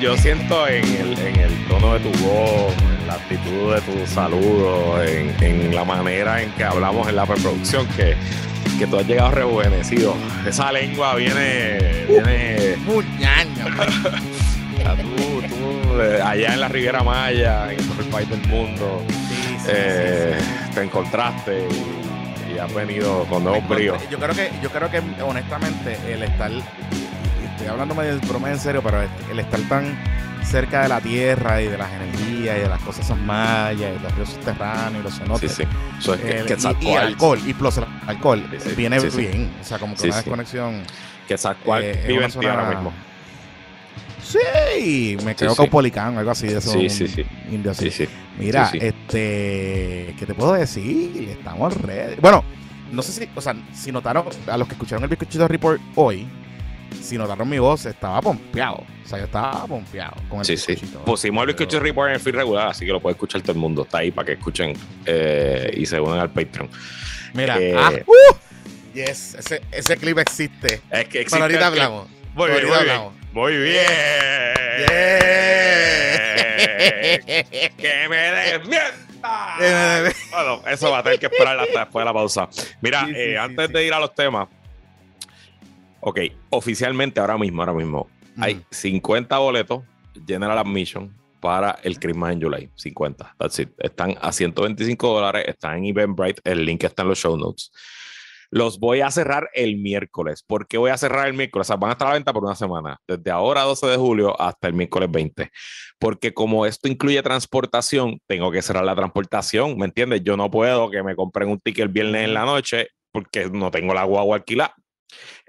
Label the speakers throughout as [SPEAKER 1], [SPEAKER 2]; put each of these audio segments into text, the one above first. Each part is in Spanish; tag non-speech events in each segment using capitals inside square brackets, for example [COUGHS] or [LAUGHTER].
[SPEAKER 1] Yo, siento en el, en el tono de tu voz, en la actitud de tu saludo, en, en la manera en que hablamos en la preproducción, que, que tú has llegado rejuvenecido. Esa lengua viene. viene [LAUGHS] a tú, tú, eh, allá en la Riviera Maya, en el país del mundo, eh, te encontraste y, y has venido con nuevos bríos.
[SPEAKER 2] Yo creo que, yo creo que honestamente el estar, estoy hablando medio de broma en serio, pero el estar tan cerca de la tierra y de las energías y de las cosas esas mayas y los ríos subterráneos y los
[SPEAKER 1] Sí,
[SPEAKER 2] cenotes.
[SPEAKER 1] sí. Es que,
[SPEAKER 2] el-
[SPEAKER 1] que
[SPEAKER 2] y, y alcohol, y plus el alcohol,
[SPEAKER 1] Sí, sí,
[SPEAKER 2] viene
[SPEAKER 1] sí, sí.
[SPEAKER 2] bien. O sea, como que
[SPEAKER 1] Sí,
[SPEAKER 2] una
[SPEAKER 1] sí.
[SPEAKER 2] desconexión.
[SPEAKER 1] Quetzalcóatl
[SPEAKER 2] eh,
[SPEAKER 1] vive en
[SPEAKER 2] zona-
[SPEAKER 1] ahora mismo.
[SPEAKER 2] Sí, me creo
[SPEAKER 1] sí.
[SPEAKER 2] caupolicán, algo así de eso.
[SPEAKER 1] Sí, sí, sí.
[SPEAKER 2] Indio así.
[SPEAKER 1] Sí, sí.
[SPEAKER 2] Mira,
[SPEAKER 1] Sí, sí.
[SPEAKER 2] este, ¿qué te puedo decir? Estamos ready. Bueno, no sé si, o sea, si notaron, a los que escucharon el Bizcochito Report hoy, si notaron mi voz, estaba pompeado. O sea, yo estaba pompeado con el
[SPEAKER 1] Sí, sí. Pusimos el bizcocho report en el feed regular, así que lo puede escuchar todo el mundo. Está ahí para que escuchen eh, y se unan al Patreon.
[SPEAKER 2] Mira,
[SPEAKER 1] Eh,
[SPEAKER 2] ah, uh, yes, ese, ese clip existe.
[SPEAKER 1] Es que existe
[SPEAKER 2] Pero ahorita hablamos.
[SPEAKER 1] Muy bien,
[SPEAKER 2] Ahorita
[SPEAKER 1] muy bien. Muy bien.
[SPEAKER 2] Yeah. [LAUGHS]
[SPEAKER 1] que me desmienta. Bueno, eso va a tener que esperar hasta después de la pausa. Mira,
[SPEAKER 2] Sí, sí,
[SPEAKER 1] eh,
[SPEAKER 2] sí,
[SPEAKER 1] antes de ir a los temas. Ok, oficialmente ahora mismo, ahora mismo, hay
[SPEAKER 2] Mm.
[SPEAKER 1] 50 boletos General Admission para el Christmas en July. 50. That's it. Están a 125 dólares. Están en Eventbrite. El link está en los show notes. Los voy a cerrar el miércoles. ¿Por qué voy a cerrar el miércoles? O sea, van a estar a la venta por una semana. Desde ahora, 12 de julio, hasta el miércoles 20. Porque como esto incluye transportación, tengo que cerrar la transportación. ¿Me entiendes? Yo no puedo que me compren un ticket el viernes en la noche porque no tengo la guagua alquilada.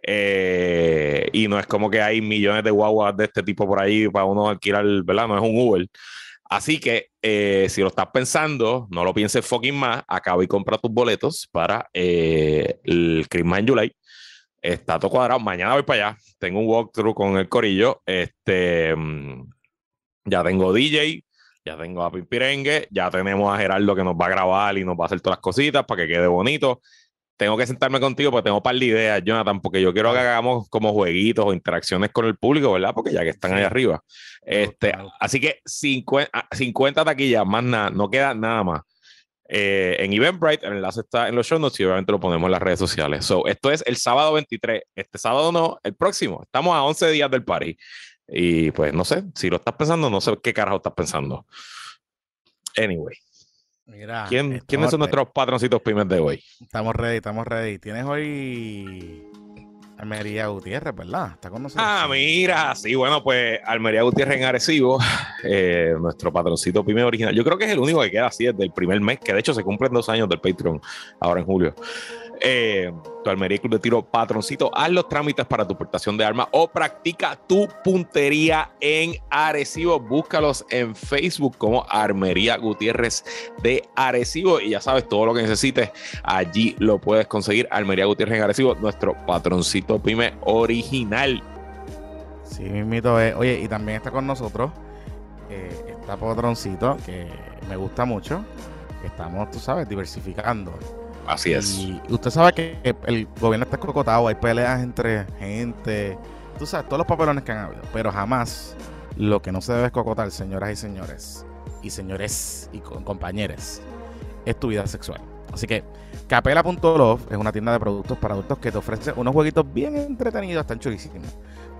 [SPEAKER 1] Eh, y no es como que hay millones de guaguas de este tipo por ahí para uno alquilar, ¿verdad? No es un Uber. Así que eh, si lo estás pensando, no lo pienses fucking más, acaba y compra tus boletos para eh, el Christmas en July. Está todo cuadrado. Mañana voy para allá. Tengo un walkthrough con el corillo. Este, mm, ya tengo DJ, ya tengo a Pimpirengue, ya tenemos a Gerardo que nos va a grabar y nos va a hacer todas las cositas para que quede bonito. Tengo que sentarme contigo porque tengo un par de ideas, Jonathan, porque yo quiero que hagamos como jueguitos o interacciones con el público, ¿verdad? Porque ya que están ahí arriba. Este, así que 50, 50 taquillas, más nada, no queda nada más. Eh, en Eventbrite, el enlace está en los show notes y obviamente lo ponemos en las redes sociales. So, esto es el sábado 23. Este sábado no, el próximo. Estamos a 11 días del party. Y pues no sé, si lo estás pensando, no sé qué carajo estás pensando. Anyway,
[SPEAKER 2] Mira,
[SPEAKER 1] ¿quién, ¿quiénes son nuestros patroncitos pymes de hoy?
[SPEAKER 2] Estamos ready, estamos ready. Tienes hoy Almería Gutiérrez, ¿verdad? Está con nosotros.
[SPEAKER 1] Ah, mira, sí, bueno, pues Almería Gutiérrez en Arecibo, eh, nuestro patroncito pyme original. Yo creo que es el único que queda así desde el primer mes, que de hecho se cumplen dos años del Patreon ahora en julio. Eh, tu Almería Club de Tiro patroncito, haz los trámites para tu portación de armas o practica tu puntería en Arecibo. Búscalos en Facebook como Armería Gutiérrez de Arecibo y ya sabes, todo lo que necesites, allí lo puedes conseguir. Almería Gutiérrez en Arecibo, nuestro patroncito pyme original.
[SPEAKER 2] Sí, mismito es. Oye, y también está con nosotros eh, está Potroncito, que me gusta mucho. Estamos, tú sabes, diversificando.
[SPEAKER 1] Así es.
[SPEAKER 2] Y usted sabe que el gobierno está cocotado, hay peleas entre gente, tú sabes, todos los papelones que han habido, pero jamás lo que no se debe cocotar, señoras y señores, y señores y co- compañeros, es tu vida sexual. Así que Capela.love es una tienda de productos para adultos que te ofrece unos jueguitos bien entretenidos, están chulísimos,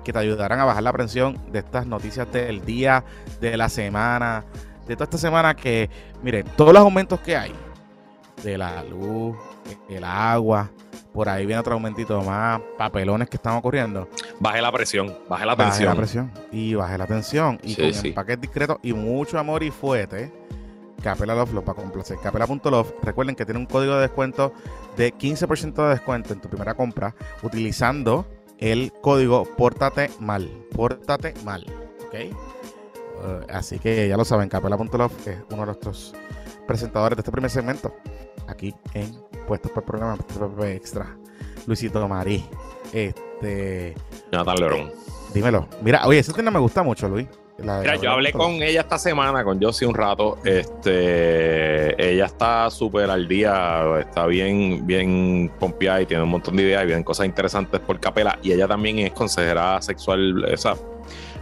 [SPEAKER 2] que te ayudarán a bajar la presión de estas noticias del día, de la semana, de toda esta semana que, miren, todos los aumentos que hay, de la luz, el agua, por ahí viene otro aumentito más, papelones que están ocurriendo.
[SPEAKER 1] Baje la presión, baje la
[SPEAKER 2] Baje
[SPEAKER 1] tensión.
[SPEAKER 2] la presión y baje la tensión. Y
[SPEAKER 1] Sí,
[SPEAKER 2] con
[SPEAKER 1] sí.
[SPEAKER 2] empaques discretos y mucho amor y fuete, Capela Love lo para complacer. Capela.love, recuerden que tiene un código de descuento de 15% de descuento en tu primera compra utilizando el código Pórtate Mal. Pórtate Mal, ¿ok? Eh, así que ya lo saben, Capela.love es uno de nuestros presentadores de este primer segmento aquí en Puestos por Programa Extra. Luisito Marí. Este,
[SPEAKER 1] Jonathan Lerón.
[SPEAKER 2] dímelo. Mira, oye, esa tienda me gusta mucho, Luis.
[SPEAKER 1] Mira, yo hablé con ella esta semana, con Josie un rato. Este, ella está súper al día, está bien, bien pompeada y tiene un montón de ideas y vienen cosas interesantes por capela. Y ella también es consejera sexual, esa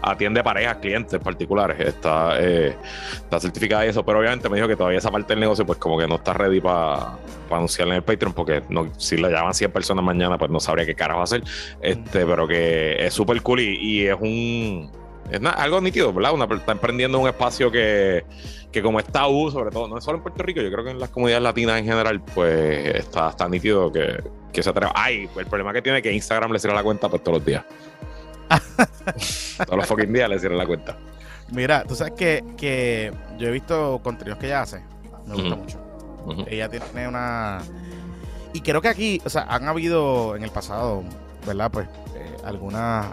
[SPEAKER 1] atiende parejas, clientes particulares, está, eh, está certificada y eso, pero obviamente me dijo que todavía esa parte del negocio, pues como que no está ready para anunciarla en el Patreon, porque no, si le llaman 100 personas mañana, pues no sabría qué carajo hacer. Este, pero que es súper cool y es un es algo nítido, ¿verdad? Una, está emprendiendo un espacio que, que como está U, sobre todo, no es solo en Puerto Rico, yo creo que en las comunidades latinas en general, pues está, está nítido que, que se atreva. Ay, el problema que tiene es que Instagram le cierra la cuenta pues, todos los días. [LAUGHS] todos los fucking días le cierra la cuenta.
[SPEAKER 2] Mira, tú sabes que, que yo he visto contenidos que ella hace. Me gusta mucho. Ella tiene una... Y creo que aquí, o sea, han habido en el pasado, ¿verdad? Pues algunas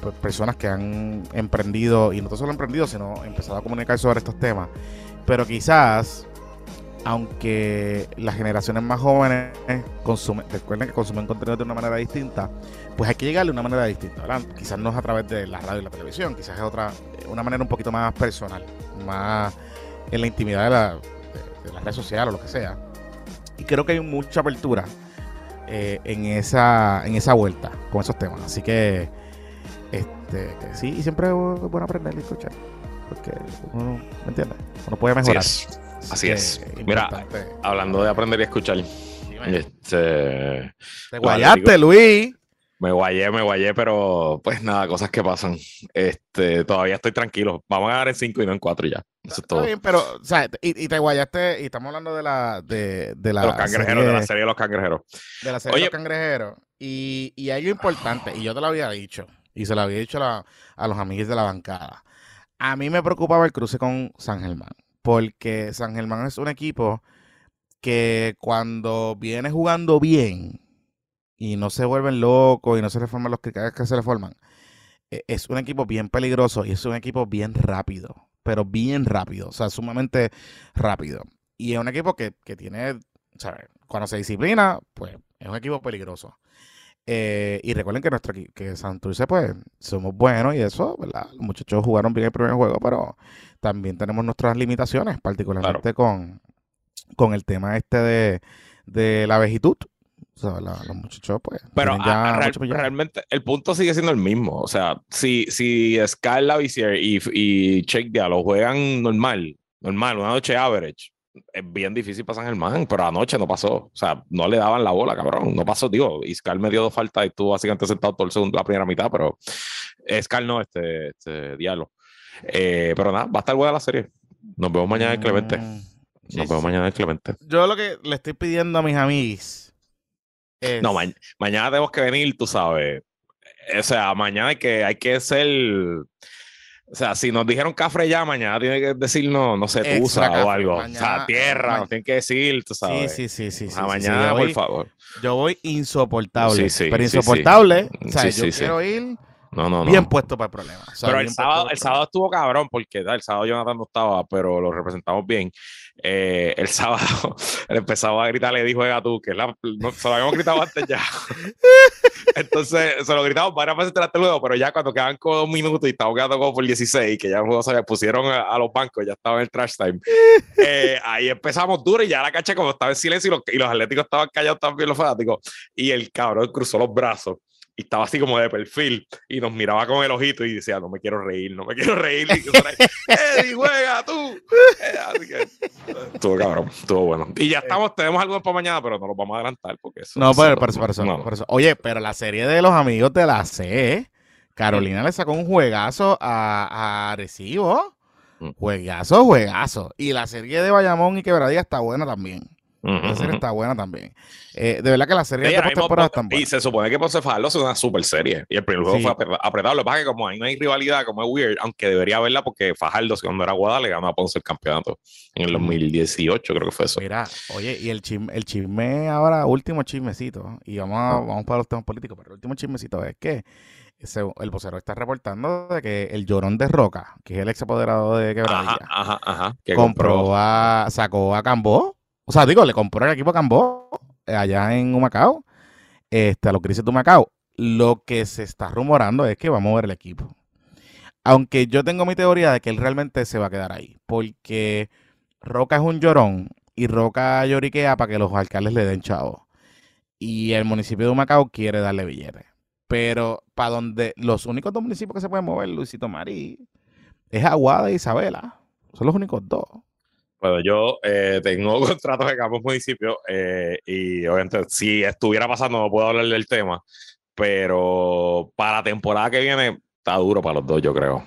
[SPEAKER 2] pues, personas que han emprendido, y no solo emprendido, sino empezado a comunicar sobre estos temas. Pero quizás, aunque las generaciones más jóvenes consumen, recuerden que consumen contenido de una manera distinta, pues hay que llegarle de una manera distinta, Quizás no es a través de la radio y la televisión, quizás es otra, una manera un poquito más personal, más en la intimidad de la, redes sociales o lo que sea. Y creo que hay mucha apertura eh, en, esa, en esa vuelta con esos temas. Así que, este, sí, y siempre es bueno aprender y escuchar. Porque uno, ¿me entiendes? Uno puede mejorar.
[SPEAKER 1] Así es. Mira, hablando de aprender y escuchar. Este,
[SPEAKER 2] Te guayaste, Luis.
[SPEAKER 1] Me guayé, me guayé, pero pues nada, cosas que pasan. Este, todavía estoy tranquilo. Vamos a ganar en 5 y no en 4 ya. Eso es todo.
[SPEAKER 2] bien, pero, o sea, y, te guayaste, y estamos hablando de la, de, de la
[SPEAKER 1] de los cangrejeros, de la serie de los cangrejeros.
[SPEAKER 2] De la serie de los cangrejeros. Y, y hay algo importante, y yo te lo había dicho, y se lo había dicho a, a los amigos de la bancada. A mí me preocupaba el cruce con San Germán, porque San Germán es un equipo que cuando viene jugando bien, y no se vuelven locos y no se reforman los criterios que se reforman. E, es un equipo bien peligroso y es un equipo bien rápido, pero bien rápido, o sea, sumamente rápido. Y es un equipo que, tiene, ¿sabes? Cuando se disciplina, pues es un equipo peligroso. Eh, y recuerden que nuestro que Santurce, pues, somos buenos y eso, ¿verdad? Los muchachos jugaron bien el primer juego, pero también tenemos nuestras limitaciones, particularmente con, con el tema este de, de la vejitud. O sea, los muchachos, pues.
[SPEAKER 1] Pero realmente el punto sigue siendo el mismo. O sea, si, si Scarla y, y Check lo juegan normal, normal, una noche average, es bien difícil para San Germán, pero anoche no pasó. O sea, no le daban la bola, cabrón. No pasó, digo, Scar me dio dos faltas y estuvo básicamente sentado todo el segundo, la primera mitad, pero Scar no, este, este diálogo. Eh, pero nada, va a estar buena la serie. Nos vemos mañana en Clemente. Mm, Nos vemos mañana en Clemente.
[SPEAKER 2] Yo lo que le estoy pidiendo a mis amigos
[SPEAKER 1] no, mañana tenemos que venir, tú sabes. O sea, mañana hay que, hay que ser. O sea, si nos dijeron cafre ya, mañana tiene que decirnos, no sé, tusa o algo. o sea, tierra, nos tienen que decir, tú sabes.
[SPEAKER 2] Sí, sí, sí. sí,
[SPEAKER 1] mañana, por favor.
[SPEAKER 2] Yo voy insoportable. pero insoportable. o sea, yo quiero ir no, no, no. Bien puesto para el problema.
[SPEAKER 1] pero el sábado, el sábado estuvo cabrón porque el sábado Jonathan no estaba, pero lo representamos bien. Eh, el sábado [LAUGHS] él empezaba a gritar, le dijo a tú, que la, se lo habíamos gritado antes ya. [LAUGHS] Entonces se lo gritamos varias veces durante luego, pero ya cuando quedan como dos minutos y estamos quedando como por 16, que ya el se pusieron a, los bancos, ya estaba en el trash time. [LAUGHS] Eh, ahí empezamos duro y ya la cacha como estaba en silencio y los, y los atléticos estaban callados también, los fanáticos. Y el cabrón cruzó los brazos y estaba así como de perfil y nos miraba con el ojito y decía, no me quiero reír, no me quiero reír. Y Eddie, juega tú. Eh, así que, estuvo cabrón, estuvo bueno. Y ya estamos, tenemos algo para mañana, pero no lo vamos a adelantar porque eso.
[SPEAKER 2] No, pero, por, eso, Oye, pero la serie de los amigos de la C, Carolina le sacó un juegazo a, a Arecibo. Mm. Juegazo, juegazo. Y la serie de Bayamón y Quebradilla está buena también la serie está buena también. Eh, de verdad que la serie de temporadas están
[SPEAKER 1] buenas. Y se supone que Ponce Fajardo es una super serie. Y el primer juego fue apretado. Lo que pasa es que como ahí no hay rivalidad, como es weird, aunque debería haberla porque Fajardo, cuando era Guadalajara, le ganó a Ponce el campeonato. En el 2018 creo que fue eso.
[SPEAKER 2] Mira, oye, y el chisme, el chisme ahora, último chismecito, y vamos, a, vamos para los temas políticos, pero el último chismecito es que el vocero está reportando de que el llorón de Roca, que es el ex apoderado de Quebradilla,
[SPEAKER 1] ajá, ajá,
[SPEAKER 2] compró a, sacó a Cambó o sea, digo, le compró el equipo a Cambó eh, allá en Humacao, este, a los crisis de Humacao. Lo que se está rumorando es que va a mover el equipo. aunque yo tengo mi teoría de que él realmente se va a quedar ahí, porque Roca es un llorón y Roca lloriquea para que los alcaldes le den chavo. Y el municipio de Humacao quiere darle billetes. Pero para donde los únicos dos municipios que se pueden mover, Luisito Marí, es Aguada e Isabela. Son los únicos dos.
[SPEAKER 1] Bueno, yo eh, tengo [LAUGHS] contratos de ambos municipios eh, y obviamente si estuviera pasando no puedo hablar del tema, pero para la temporada que viene está duro para los dos, yo creo.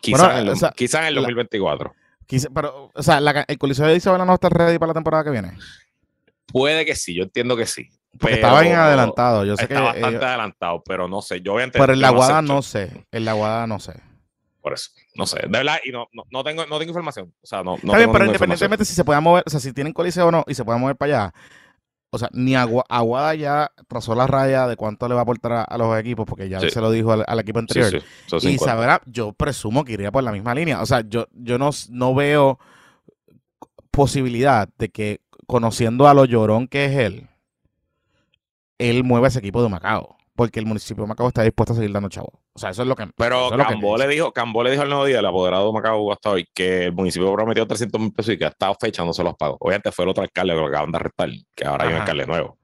[SPEAKER 1] Quizás en, el,
[SPEAKER 2] o sea,
[SPEAKER 1] quizá en el 2024.
[SPEAKER 2] Quise- pero, o sea, la- el Coliseo de Isabela no está ready para la temporada que viene.
[SPEAKER 1] Puede que sí, yo entiendo que sí.
[SPEAKER 2] Porque
[SPEAKER 1] pero
[SPEAKER 2] estaba bien adelantado. Yo sé
[SPEAKER 1] Está
[SPEAKER 2] que.
[SPEAKER 1] bastante
[SPEAKER 2] ellos-
[SPEAKER 1] adelantado, pero no sé. Yo obviamente.
[SPEAKER 2] pero en la
[SPEAKER 1] yo no sé.
[SPEAKER 2] En la Aguada no sé.
[SPEAKER 1] Por eso, no sé. De verdad, y no, no, no tengo, no tengo información. O sea, no, no
[SPEAKER 2] Está bien,
[SPEAKER 1] tengo
[SPEAKER 2] pero independientemente si se puedan mover, o sea, si tienen coliseo o no y se pueden mover para allá, o sea, ni Agua- Aguada ya trazó la raya de cuánto le va a aportar a, a los equipos, porque ya
[SPEAKER 1] Sí.
[SPEAKER 2] se lo dijo al, al equipo anterior.
[SPEAKER 1] Sí, sí,
[SPEAKER 2] y
[SPEAKER 1] 50.
[SPEAKER 2] Isabela, yo presumo que iría por la misma línea. O sea, yo, yo no, no veo posibilidad de que, conociendo a lo llorón que es él, él mueva ese equipo de Macao. Porque el municipio de Macao está dispuesto a seguir dando chavo. O sea, eso es lo que.
[SPEAKER 1] Pero Cambó le dijo, Cambó le dijo al nuevo día, el apoderado de Macao hasta hoy, que el municipio prometió 300 mil pesos y que hasta fecha no se los pagó. Obviamente fue el otro alcalde que lo acaban de arrestar, que ahora hay un alcalde nuevo.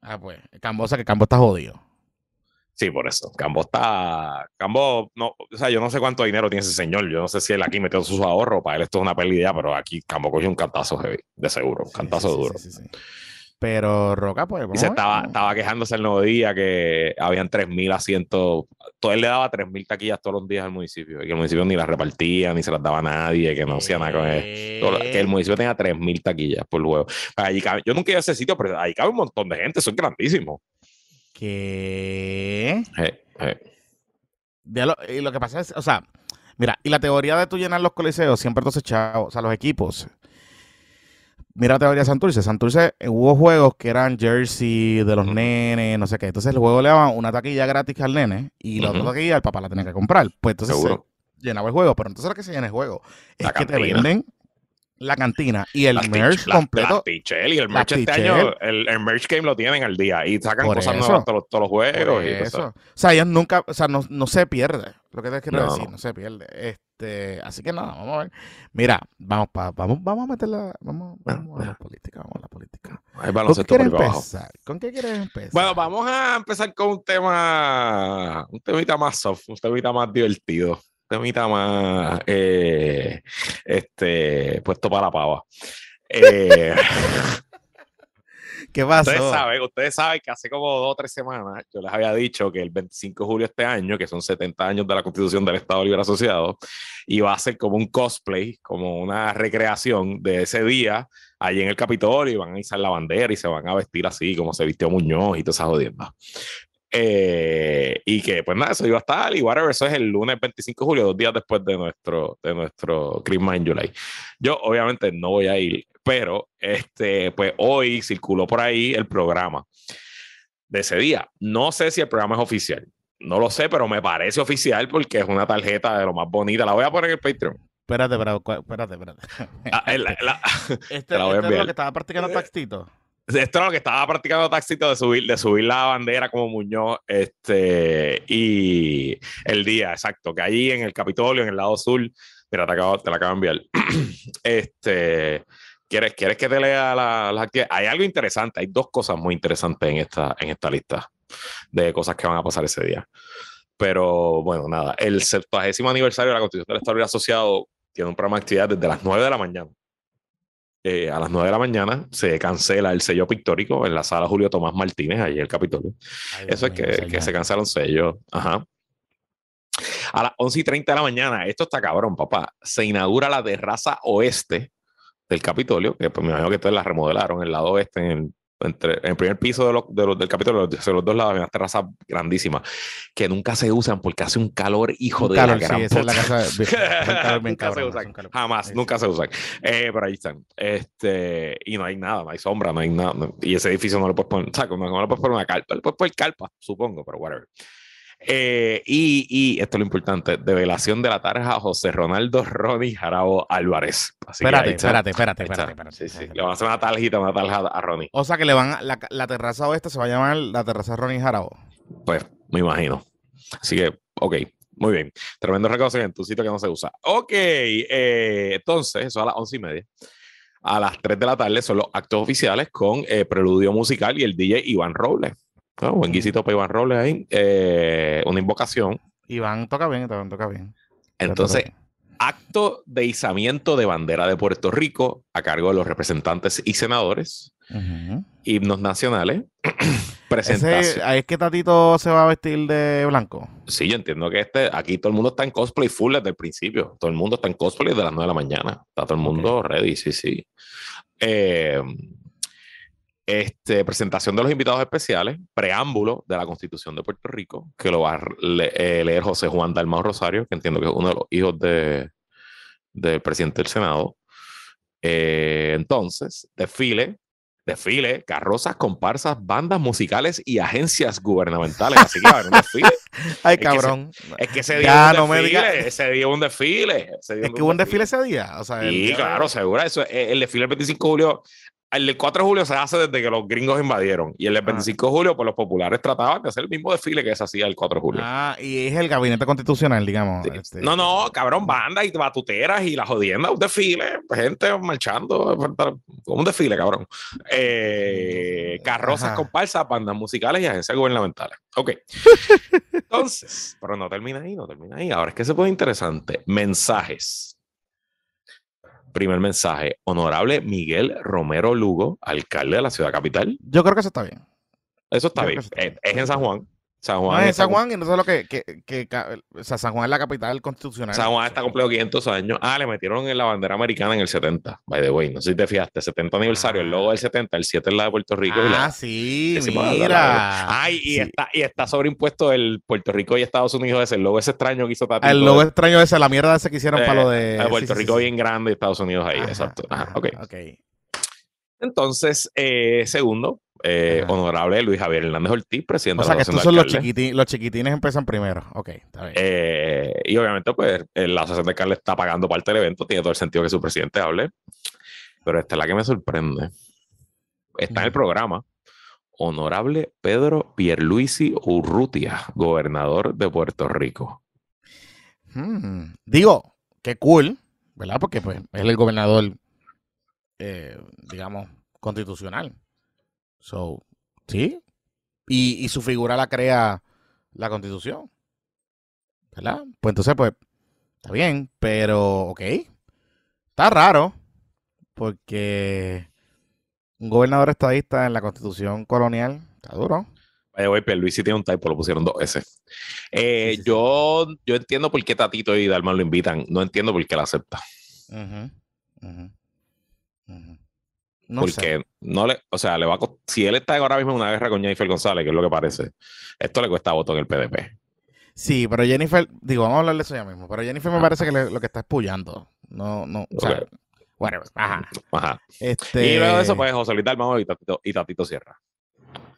[SPEAKER 2] Ah, pues. Cambo, o sea, que Cambo está jodido.
[SPEAKER 1] Sí, por eso. Cambo está. Cambo, no, o sea, yo no sé cuánto dinero tiene ese señor. Yo no sé si él aquí metió sus ahorros. Para él esto es una pérdida, pero aquí Cambo cogió un cantazo heavy, de seguro. Un cantazo
[SPEAKER 2] sí, sí,
[SPEAKER 1] duro.
[SPEAKER 2] sí. Pero Roca, pues.
[SPEAKER 1] Y se estaba, estaba quejándose el nuevo día que habían 3.000 asientos. Todo él le daba 3.000 taquillas todos los días al municipio. Y que el municipio ni las repartía, ni se las daba a nadie, que no hacía nada con él. Todo- que el municipio tenga 3.000 taquillas por juego. Allí cabe- yo nunca ido a ese sitio, pero ahí cabe un montón de gente. Eso es grandísimo.
[SPEAKER 2] Que.
[SPEAKER 1] Eh, eh.
[SPEAKER 2] de lo, y lo que pasa es, o sea, mira, y la teoría de tú llenar los coliseos siempre entonces, chao, o sea, los equipos. Teoría de Santurce. Santurce eh, hubo juegos que eran jersey de los nenes, no sé qué. Entonces el juego le daban una taquilla gratis al nene y la otra taquilla el papá la tenía que comprar. Pues entonces
[SPEAKER 1] Seguro.
[SPEAKER 2] se llenaba el juego. Pero entonces lo que se llena el juego es que te venden la cantina y el
[SPEAKER 1] Las
[SPEAKER 2] merch
[SPEAKER 1] las-
[SPEAKER 2] completo.
[SPEAKER 1] las y el merch este año, el, el merch game lo tienen al día y sacan
[SPEAKER 2] Por
[SPEAKER 1] cosas
[SPEAKER 2] eso.
[SPEAKER 1] nuevas todos, los- todos los juegos. y
[SPEAKER 2] eso. O sea, ellos nunca, o sea, no, no se pierde. Lo que te quiero
[SPEAKER 1] No.
[SPEAKER 2] decir, no se pierde. Este, así que nada, vamos a ver. Mira, vamos pa, vamos, vamos a meterla, vamos, vamos a la política, vamos a la política.
[SPEAKER 1] Hay
[SPEAKER 2] ¿Con qué quieres empezar? ¿Con qué quieres empezar?
[SPEAKER 1] Bueno, vamos a empezar con un tema, un temita más soft, un temita más divertido, un temita más, eh, este, puesto para la pava. [LAUGHS] Eh,
[SPEAKER 2] ¿Qué pasó?
[SPEAKER 1] ustedes saben, ustedes saben que hace como dos o tres semanas yo les había dicho que el 25 de julio de este año, que son 70 años de la Constitución del Estado Libre Asociado, iba a ser como un cosplay, como una recreación de ese día allí en el Capitolio y van a izar la bandera y se van a vestir así como se vistió Muñoz y todas esas jodiendas. Eh, y que pues nada, eso iba a estar y whatever, eso es el lunes 25 de julio, dos días después de nuestro, de nuestro Christmas in July. Yo obviamente no voy a ir, pero este, pues hoy circuló por ahí el programa de ese día. No sé si el programa es oficial, no lo sé, pero me parece oficial porque es una tarjeta de lo más bonita. La voy a poner en el Patreon.
[SPEAKER 2] Espérate, cu- espérate, espérate.
[SPEAKER 1] Ah, eh, la- la- [LAUGHS]
[SPEAKER 2] este,
[SPEAKER 1] te la voy a
[SPEAKER 2] este es lo que estaba practicando Taxito.
[SPEAKER 1] Esto era lo que estaba practicando Taxito de subir, de subir la bandera como Muñoz, este, y el día, exacto, que allí en el Capitolio, en el lado sur, mira, te, acabo, te la acabo de enviar. [CLEARS THROAT] este, ¿quieres, ¿quieres que te lea la- las actividades? Hay algo interesante, hay dos cosas muy interesantes en esta, en esta lista de cosas que van a pasar ese día. Pero bueno, nada, el 70 aniversario de la Constitución del Estado Libre Asociado tiene un programa de actividades desde las 9 de la mañana eh, a las 9 de la mañana se cancela el sello pictórico en la sala Julio Tomás Martínez, allí en el Capitolio.
[SPEAKER 2] Ay,
[SPEAKER 1] Eso es que, que se cancela un sello. Ajá. A las 11 y 30 de la mañana, esto está cabrón, papá. Se inaugura la terraza oeste del Capitolio, que pues, me imagino que ustedes la remodelaron, el lado oeste, en el, entre, en el primer piso de los, de los- del Capitolio, hacia los dos lados, hay unas terrazas grandísimas que nunca se usan porque hace un calor, hijo
[SPEAKER 2] Un
[SPEAKER 1] de
[SPEAKER 2] calor,
[SPEAKER 1] la gran
[SPEAKER 2] sí, esa es la casa. de- [LAUGHS] es calor bien
[SPEAKER 1] Nunca se
[SPEAKER 2] cabrón,
[SPEAKER 1] usan.
[SPEAKER 2] es un calor.
[SPEAKER 1] Jamás,
[SPEAKER 2] sí.
[SPEAKER 1] nunca se usan. Eh, pero ahí están. Este, y no hay nada, no hay sombra, no hay nada. no- y ese edificio no le puedes poner, o sea, no, no le puedes poner una carpa, le puedes poner carpa, supongo, pero whatever. Eh, y, y esto es lo importante: develación de la tarja José Ronaldo Ronnie Jarabo Álvarez. Así
[SPEAKER 2] Espérate,
[SPEAKER 1] está,
[SPEAKER 2] espérate, espérate, espérate, espérate,
[SPEAKER 1] Sí, sí.
[SPEAKER 2] espérate.
[SPEAKER 1] Le van a hacer una tarjeta, una tarja a Ronnie.
[SPEAKER 2] O sea que le van a, la, la terraza oeste se va a llamar la terraza Ronnie Jarabo.
[SPEAKER 1] Pues me imagino. Así que, ok. Muy bien. Tremendo reconocimiento, un sitio que no se usa. Ok, eh, entonces, eso a las once y media. A las 3 de la tarde son los actos oficiales con eh, preludio musical y el DJ Iván Robles. Oh, buen guisito para Iván Robles ahí. Eh, una invocación.
[SPEAKER 2] Iván toca bien, Iván toca bien.
[SPEAKER 1] Entonces, acto de izamiento de bandera de Puerto Rico a cargo de los representantes y senadores. Himnos nacionales. [CLEARS THROAT]
[SPEAKER 2] presentación. ¿Es que Tatito se va a vestir de blanco?
[SPEAKER 1] Sí, yo entiendo que este, aquí todo el mundo está en cosplay full desde el principio. Todo el mundo está en cosplay desde las 9 de la mañana. Está todo el mundo ready, sí, sí. Eh, este, presentación de los invitados especiales, preámbulo de la Constitución de Puerto Rico, que lo va a eh, leer José Juan Dalmau Rosario, que entiendo que es uno de los hijos de, del presidente del Senado. Eh, entonces, desfile, desfile, carrozas, comparsas, bandas musicales y agencias gubernamentales. Así que va a haber un desfile. [LAUGHS]
[SPEAKER 2] Ay, cabrón.
[SPEAKER 1] es que ese día un desfile, ese día un desfile.
[SPEAKER 2] es que hubo un desfile ese día. O sea,
[SPEAKER 1] sí, claro, seguro. Eso, el desfile del 25 de julio el 4 de julio se hace desde que los gringos invadieron. Y el 25 ah. de julio, pues los populares trataban de hacer el mismo desfile que se hacía el 4 de julio.
[SPEAKER 2] Ah, y es el gabinete constitucional, digamos.
[SPEAKER 1] Este. No, no, cabrón, banda y batuteras y la jodienda, un desfile, gente marchando, un desfile, cabrón. Eh, carrozas, comparsas, bandas musicales y agencias gubernamentales. Ok. [LAUGHS] Entonces, pero no termina ahí, no termina ahí. Ahora es que se pone interesante. Mensajes primer mensaje. Honorable Miguel Romero Lugo, alcalde de la ciudad capital.
[SPEAKER 2] Yo creo que eso está bien.
[SPEAKER 1] Eso está bien. es, en San Juan.
[SPEAKER 2] San Juan. No, es San Juan y no lo que, que, que, o sea, San Juan es la capital constitucional.
[SPEAKER 1] San Juan está cumplido 500 años. Ah, le metieron en la bandera americana en el 70, by the way. No sé si te fijaste, 70 aniversario, el logo del 70, el 7 es la de Puerto Rico.
[SPEAKER 2] Ah, sí, mira.
[SPEAKER 1] Ay, y, Está, y está sobreimpuesto el Puerto Rico y Estados Unidos ese, el logo ese extraño que hizo
[SPEAKER 2] Tati. El logo extraño ese, la mierda ese que hicieron para lo de...
[SPEAKER 1] Eh, Puerto Rico bien grande y Estados Unidos ahí, exacto. Ajá, ok. Entonces, eh, segundo, eh, honorable Luis Javier Hernández Ortiz, presidente
[SPEAKER 2] o sea, que estos son los, chiquitines, los chiquitines empiezan primero. Ok, está bien.
[SPEAKER 1] Eh, y obviamente, pues, la asociación de alcaldes está pagando parte del evento, tiene todo el sentido que su presidente hable. Pero esta es la que me sorprende. Está en el programa. Honorable Pedro Pierluisi Urrutia, gobernador de Puerto Rico.
[SPEAKER 2] Hmm. Digo, qué cool, ¿verdad? Porque pues, es el gobernador, eh, digamos, constitucional. So, sí. Y, su figura la crea la constitución. ¿Verdad? Pues entonces, pues, está bien, pero, ok. Está raro, porque un gobernador estadista en la constitución colonial está duro.
[SPEAKER 1] Vaya, güey, Luis sí tiene un typo, lo pusieron dos veces. Eh, yo, yo entiendo por qué Tatito y Dalman lo invitan, no entiendo por qué la acepta. No porque no le, o sea, le va a si él está ahora mismo en una guerra con Jennifer González, que es lo que parece, esto le cuesta voto en el PDP.
[SPEAKER 2] Sí, pero Jennifer, digo, vamos a hablar de eso ya mismo, pero Jennifer me parece que lo que está es No, no, o sea, ajá.
[SPEAKER 1] Ajá. Este... Y luego de eso, pues José Luis Dalmau y Tatito, y Tatito Sierra.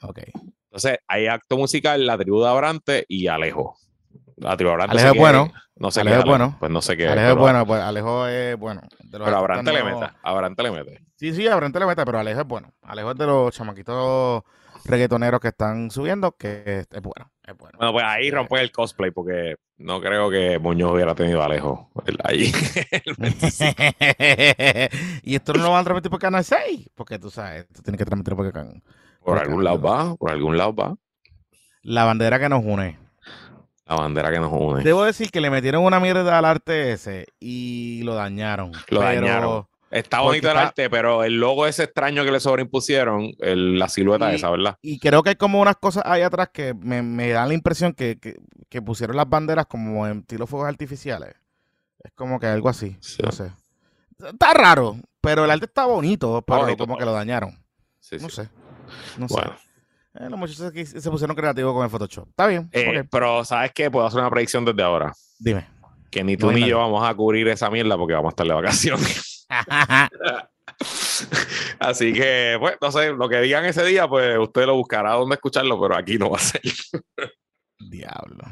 [SPEAKER 2] Ok.
[SPEAKER 1] Entonces, hay acto musical, La Tribu de Abrante y Alejo.
[SPEAKER 2] Abrante. Alejo es bueno.
[SPEAKER 1] No sé
[SPEAKER 2] Alejo es bueno.
[SPEAKER 1] Pues no sé qué.
[SPEAKER 2] Alejo es bueno, pues Alejo es bueno.
[SPEAKER 1] pero Abrante le mete. Abrante le mete.
[SPEAKER 2] Sí, sí, Abrante le mete, pero Alejo es bueno. Alejo es de los chamaquitos reggaetoneros que están subiendo, que es, bueno, es bueno.
[SPEAKER 1] Bueno, pues ahí rompe el cosplay, porque no creo que Muñoz hubiera tenido a Alejo ahí. [LAUGHS]
[SPEAKER 2] y esto no lo van a transmitir por Canal 6, porque tú sabes, esto tiene que transmitir por Canal
[SPEAKER 1] Por, algún lado va, por algún lado va.
[SPEAKER 2] La bandera que nos une.
[SPEAKER 1] La bandera que nos une.
[SPEAKER 2] Debo decir que le metieron una mierda al arte ese y lo dañaron.
[SPEAKER 1] Lo dañaron. Está bonito el arte, pero el logo ese extraño que le sobreimpusieron, la silueta esa, ¿verdad?
[SPEAKER 2] Y creo que hay como unas cosas ahí atrás que me, dan la impresión que, pusieron las banderas como en estilo fuegos artificiales. Es como que algo así. No sé. Está raro, pero el arte está bonito, pero como que lo dañaron. no sé. No sé. Eh, los muchachos aquí se pusieron creativos con el Photoshop. Está bien.
[SPEAKER 1] Eh, pero, ¿sabes qué? Puedo hacer una predicción desde ahora.
[SPEAKER 2] Dime.
[SPEAKER 1] Que ni tú ni yo vamos a cubrir esa mierda porque vamos a estar de vacaciones. [LAUGHS] [LAUGHS] Así que, pues, no sé, lo que digan ese día, pues usted lo buscará donde escucharlo, pero aquí no va a ser. [LAUGHS]
[SPEAKER 2] Diablo.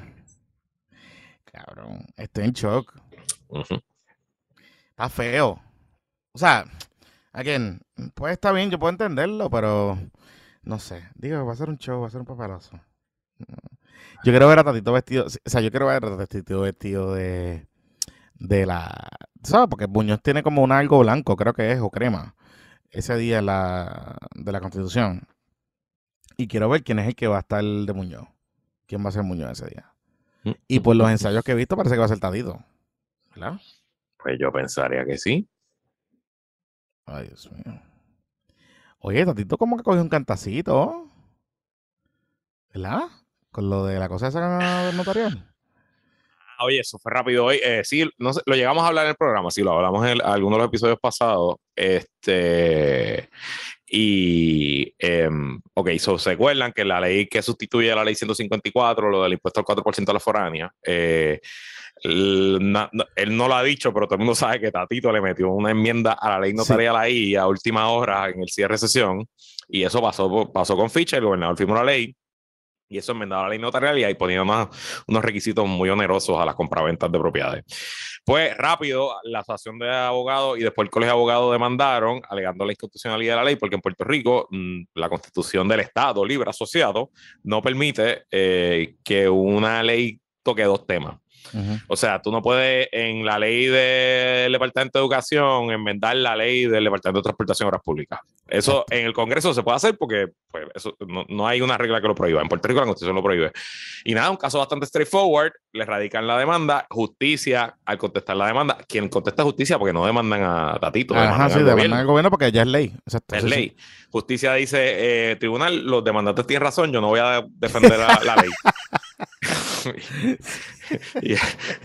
[SPEAKER 2] Cabrón, estoy en shock. Está feo. O sea, again, pues está bien, yo puedo entenderlo, pero no sé. Digo, va a ser un show, va a ser un papaloso. Yo quiero ver a Tatito vestido, o sea, yo quiero ver a Tatito vestido de, de la, ¿sabes? Porque Muñoz tiene como un algo blanco, creo que es, o crema, ese día la, de la Constitución. Y quiero ver quién es el que va a estar de Muñoz. ¿Quién va a ser Muñoz ese día?
[SPEAKER 1] Mm.
[SPEAKER 2] Y por los ensayos que he visto parece que va a ser Tatito. ¿Verdad?
[SPEAKER 1] Pues yo pensaría que sí.
[SPEAKER 2] Ay, Dios mío. Oye, Tatito como que cogió un cantacito. ¿Verdad? Con lo de la cosa esa notarial.
[SPEAKER 1] Ah, Oye, eso fue rápido hoy. Eh, sí, no lo llegamos a hablar en el programa, sí, lo hablamos en el- algunos de los episodios pasados. Este, y, em, ok, so, se acuerdan que la ley que sustituye a la ley 154, lo del impuesto al 4% a la foránea, eh, na- él no lo ha dicho, pero todo el mundo sabe que Tatito le metió una enmienda a la ley
[SPEAKER 2] Sí.
[SPEAKER 1] notarial ahí a última hora en el cierre de sesión, y eso pasó, pasó con ficha, el gobernador firmó la ley. Y eso enmendaba la ley notarial y ahí ponía unos, unos requisitos muy onerosos a las compraventas de propiedades. Pues rápido, la asociación de abogados y después el colegio de abogados demandaron, alegando la inconstitucionalidad de la ley, porque en Puerto Rico mm, la constitución del Estado libre asociado no permite eh, que una ley toque dos temas. O sea, tú no puedes en la ley del Departamento de Educación enmendar la ley del Departamento de Transportación y Obras Públicas. Eso en el Congreso se puede hacer porque pues, eso, no, no hay una regla que lo prohíba. En Puerto Rico la Constitución lo prohíbe. Y nada, un caso bastante straightforward. Le radican la demanda. Justicia, al contestar la demanda, quien contesta justicia porque no demandan a Tatito.
[SPEAKER 2] Ajá,
[SPEAKER 1] demandan
[SPEAKER 2] sí,
[SPEAKER 1] al
[SPEAKER 2] de
[SPEAKER 1] gobierno.
[SPEAKER 2] al gobierno porque ya es ley. Exacto,
[SPEAKER 1] Es
[SPEAKER 2] sí, sí.
[SPEAKER 1] ley. Justicia dice, eh, tribunal, los demandantes tienen razón, yo no voy a defender la, la ley. [LAUGHS] [LAUGHS] y,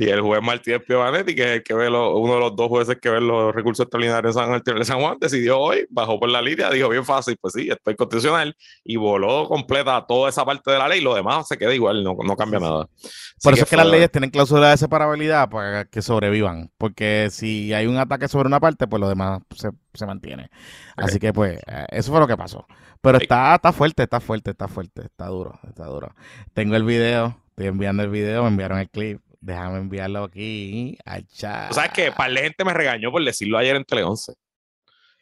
[SPEAKER 1] y el juez Martínez Piovanetti, que es el que ve lo- uno de los dos jueces que ve los recursos extraordinarios en San, Martín San Juan, decidió hoy, bajó por la línea, dijo bien fácil, pues sí, esto es constitucional, y voló completa toda esa parte de la ley, lo demás se queda igual, no, no cambia nada.
[SPEAKER 2] Por eso es que las leyes tienen cláusula de separabilidad para que sobrevivan. Porque si hay un ataque sobre una parte, pues lo demás se, se mantiene. Así que, pues, eh, eso fue lo que pasó. Pero está, está fuerte, está fuerte, está fuerte, está duro, está duro. Tengo el video, estoy enviando el video, me enviaron el clip. Déjame enviarlo aquí al chat.
[SPEAKER 1] O sabes que par de gente me regañó por decirlo ayer en Tele 11.